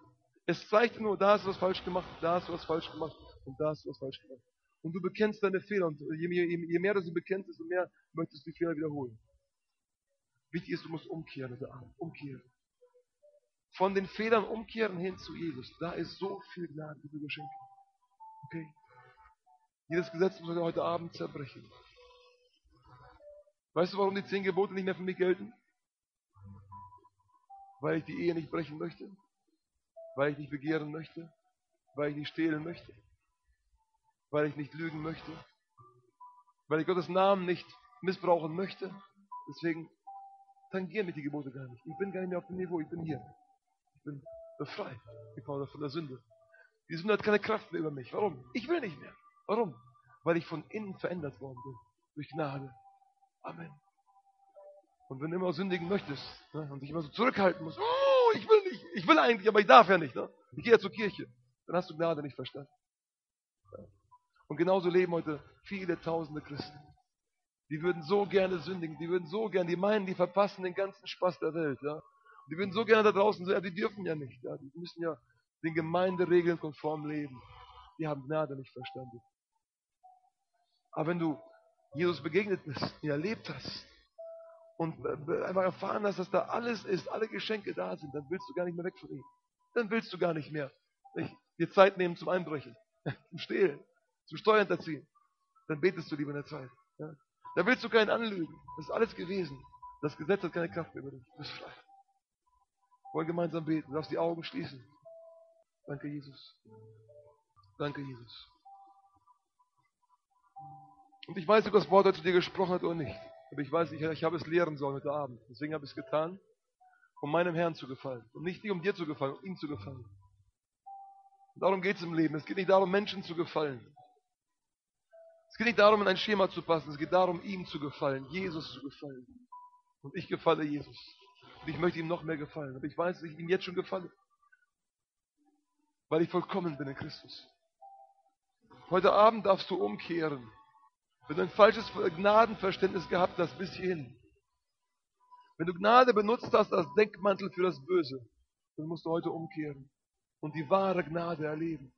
Es zeigt nur, da hast du was falsch gemacht, da hast du was falsch gemacht und da hast du was falsch gemacht. Und du bekennst deine Fehler und je, je, je mehr du sie bekennst, desto mehr möchtest du die Fehler wiederholen. Wichtig ist, du musst umkehren, oder umkehren. Von den Fehlern umkehren hin zu Jesus. Da ist so viel Gnade, die du geschenkt Okay? Jedes Gesetz muss heute Abend zerbrechen. Weißt du, warum die zehn Gebote nicht mehr für mich gelten? Weil ich die Ehe nicht brechen möchte, weil ich nicht begehren möchte, weil ich nicht stehlen möchte, weil ich nicht lügen möchte, weil ich Gottes Namen nicht missbrauchen möchte. Deswegen tangieren mich die Gebote gar nicht. Ich bin gar nicht mehr auf dem Niveau, ich bin hier. Ich bin befreit, ich von der Sünde. Die Sünde hat keine Kraft mehr über mich. Warum? Ich will nicht mehr. Warum? Weil ich von innen verändert worden bin. Durch Gnade. Amen. Und wenn du immer sündigen möchtest ne, und dich immer so zurückhalten musst, oh, ich will nicht, ich will eigentlich, aber ich darf ja nicht. Ne? Ich gehe ja zur Kirche. Dann hast du Gnade nicht verstanden. Und genauso leben heute viele tausende Christen. Die würden so gerne sündigen, die würden so gerne, die meinen, die verpassen den ganzen Spaß der Welt. Ja? Die würden so gerne da draußen sein, ja, die dürfen ja nicht. Ja? Die müssen ja den Gemeinderegeln konform leben. Die haben Gnade nicht verstanden. Aber wenn du Jesus begegnet bist, ihn erlebt hast und einfach erfahren hast, dass da alles ist, alle Geschenke da sind, dann willst du gar nicht mehr weg von ihm. Dann willst du gar nicht mehr nicht, dir Zeit nehmen zum Einbrechen, zum Stehlen, zum Steuerhinterziehen. Dann betest du lieber in der Zeit. Ja? Da willst du keinen anlügen. Das ist alles gewesen. Das Gesetz hat keine Kraft mehr über dich. Du bist frei. Wollen gemeinsam beten. Du darfst die Augen schließen. Danke, Jesus. Danke, Jesus. Und ich weiß nicht, ob das Wort heute zu dir gesprochen hat oder nicht. Aber ich weiß, ich, ich habe es lehren sollen heute Abend. Deswegen habe ich es getan, um meinem Herrn zu gefallen. Und nicht um dir zu gefallen, um ihm zu gefallen. Und darum geht es im Leben. Es geht nicht darum, Menschen zu gefallen. Es geht nicht darum, in ein Schema zu passen. Es geht darum, ihm zu gefallen, Jesus zu gefallen. Und ich gefalle Jesus. Und ich möchte ihm noch mehr gefallen. Aber ich weiß, dass ich ihm jetzt schon gefalle. Weil ich vollkommen bin in Christus. Heute Abend darfst du umkehren. Wenn du ein falsches Gnadenverständnis gehabt hast bis hierhin. Wenn du Gnade benutzt hast als Denkmantel für das Böse, dann musst du heute umkehren und die wahre Gnade erleben.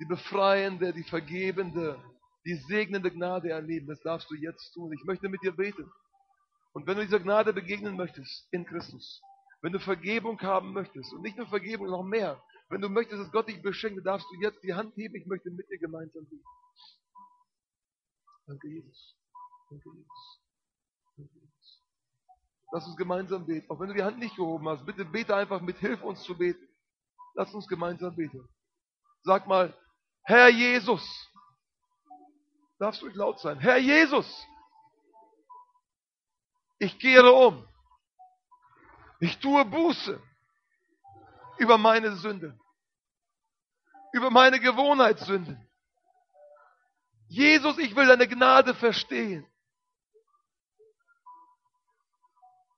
Die befreiende, die vergebende, die segnende Gnade erleben. Das darfst du jetzt tun. Ich möchte mit dir beten. Und wenn du dieser Gnade begegnen möchtest in Christus, wenn du Vergebung haben möchtest und nicht nur Vergebung, noch mehr, wenn du möchtest, dass Gott dich beschenkt, darfst du jetzt die Hand heben. Ich möchte mit dir gemeinsam beten. Danke, Jesus. Danke, Jesus. Danke, Jesus. Lass uns gemeinsam beten. Auch wenn du die Hand nicht gehoben hast, bitte bete einfach mit, hilf uns zu beten. Lass uns gemeinsam beten. Sag mal, Herr Jesus. Darfst du laut sein. Herr Jesus. Ich kehre um. Ich tue Buße über meine Sünden. Über meine Gewohnheitssünden. Jesus, ich will deine Gnade verstehen.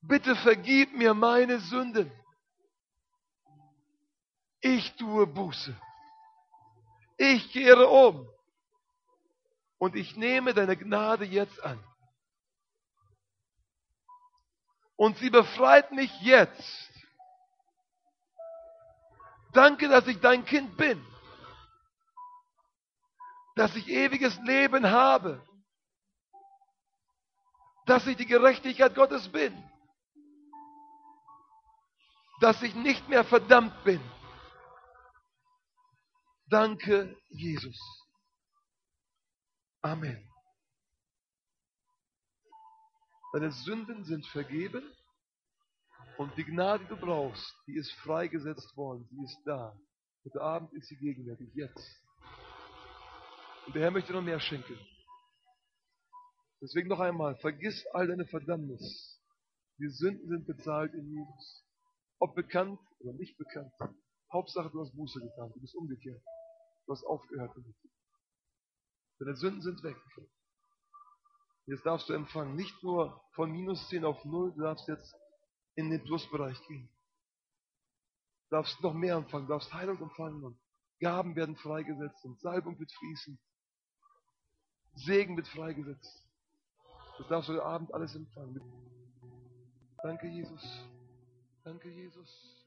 Bitte vergib mir meine Sünden. Ich tue Buße. Ich kehre um. Und ich nehme deine Gnade jetzt an. Und sie befreit mich jetzt. Danke, dass ich dein Kind bin. Dass ich ewiges Leben habe. Dass ich die Gerechtigkeit Gottes bin. Dass ich nicht mehr verdammt bin. Danke, Jesus. Amen. Deine Sünden sind vergeben und die Gnade, die du brauchst, die ist freigesetzt worden, die ist da. Heute Abend ist sie gegenwärtig, jetzt. Und der Herr möchte noch mehr schenken. Deswegen noch einmal, vergiss all deine Verdammnis. Die Sünden sind bezahlt in Jesus. Ob bekannt oder nicht bekannt. Hauptsache, du hast Buße getan, du bist umgekehrt. Du hast aufgehört damit. Deine Sünden sind weg. Jetzt darfst du empfangen. Nicht nur von minus 10 auf 0, du darfst jetzt in den Plusbereich gehen. Du darfst noch mehr empfangen, du darfst Heilung empfangen und Gaben werden freigesetzt und Salbung wird fließen. Segen wird freigesetzt. Das darfst du heute Abend alles empfangen. Danke, Jesus. Danke, Jesus.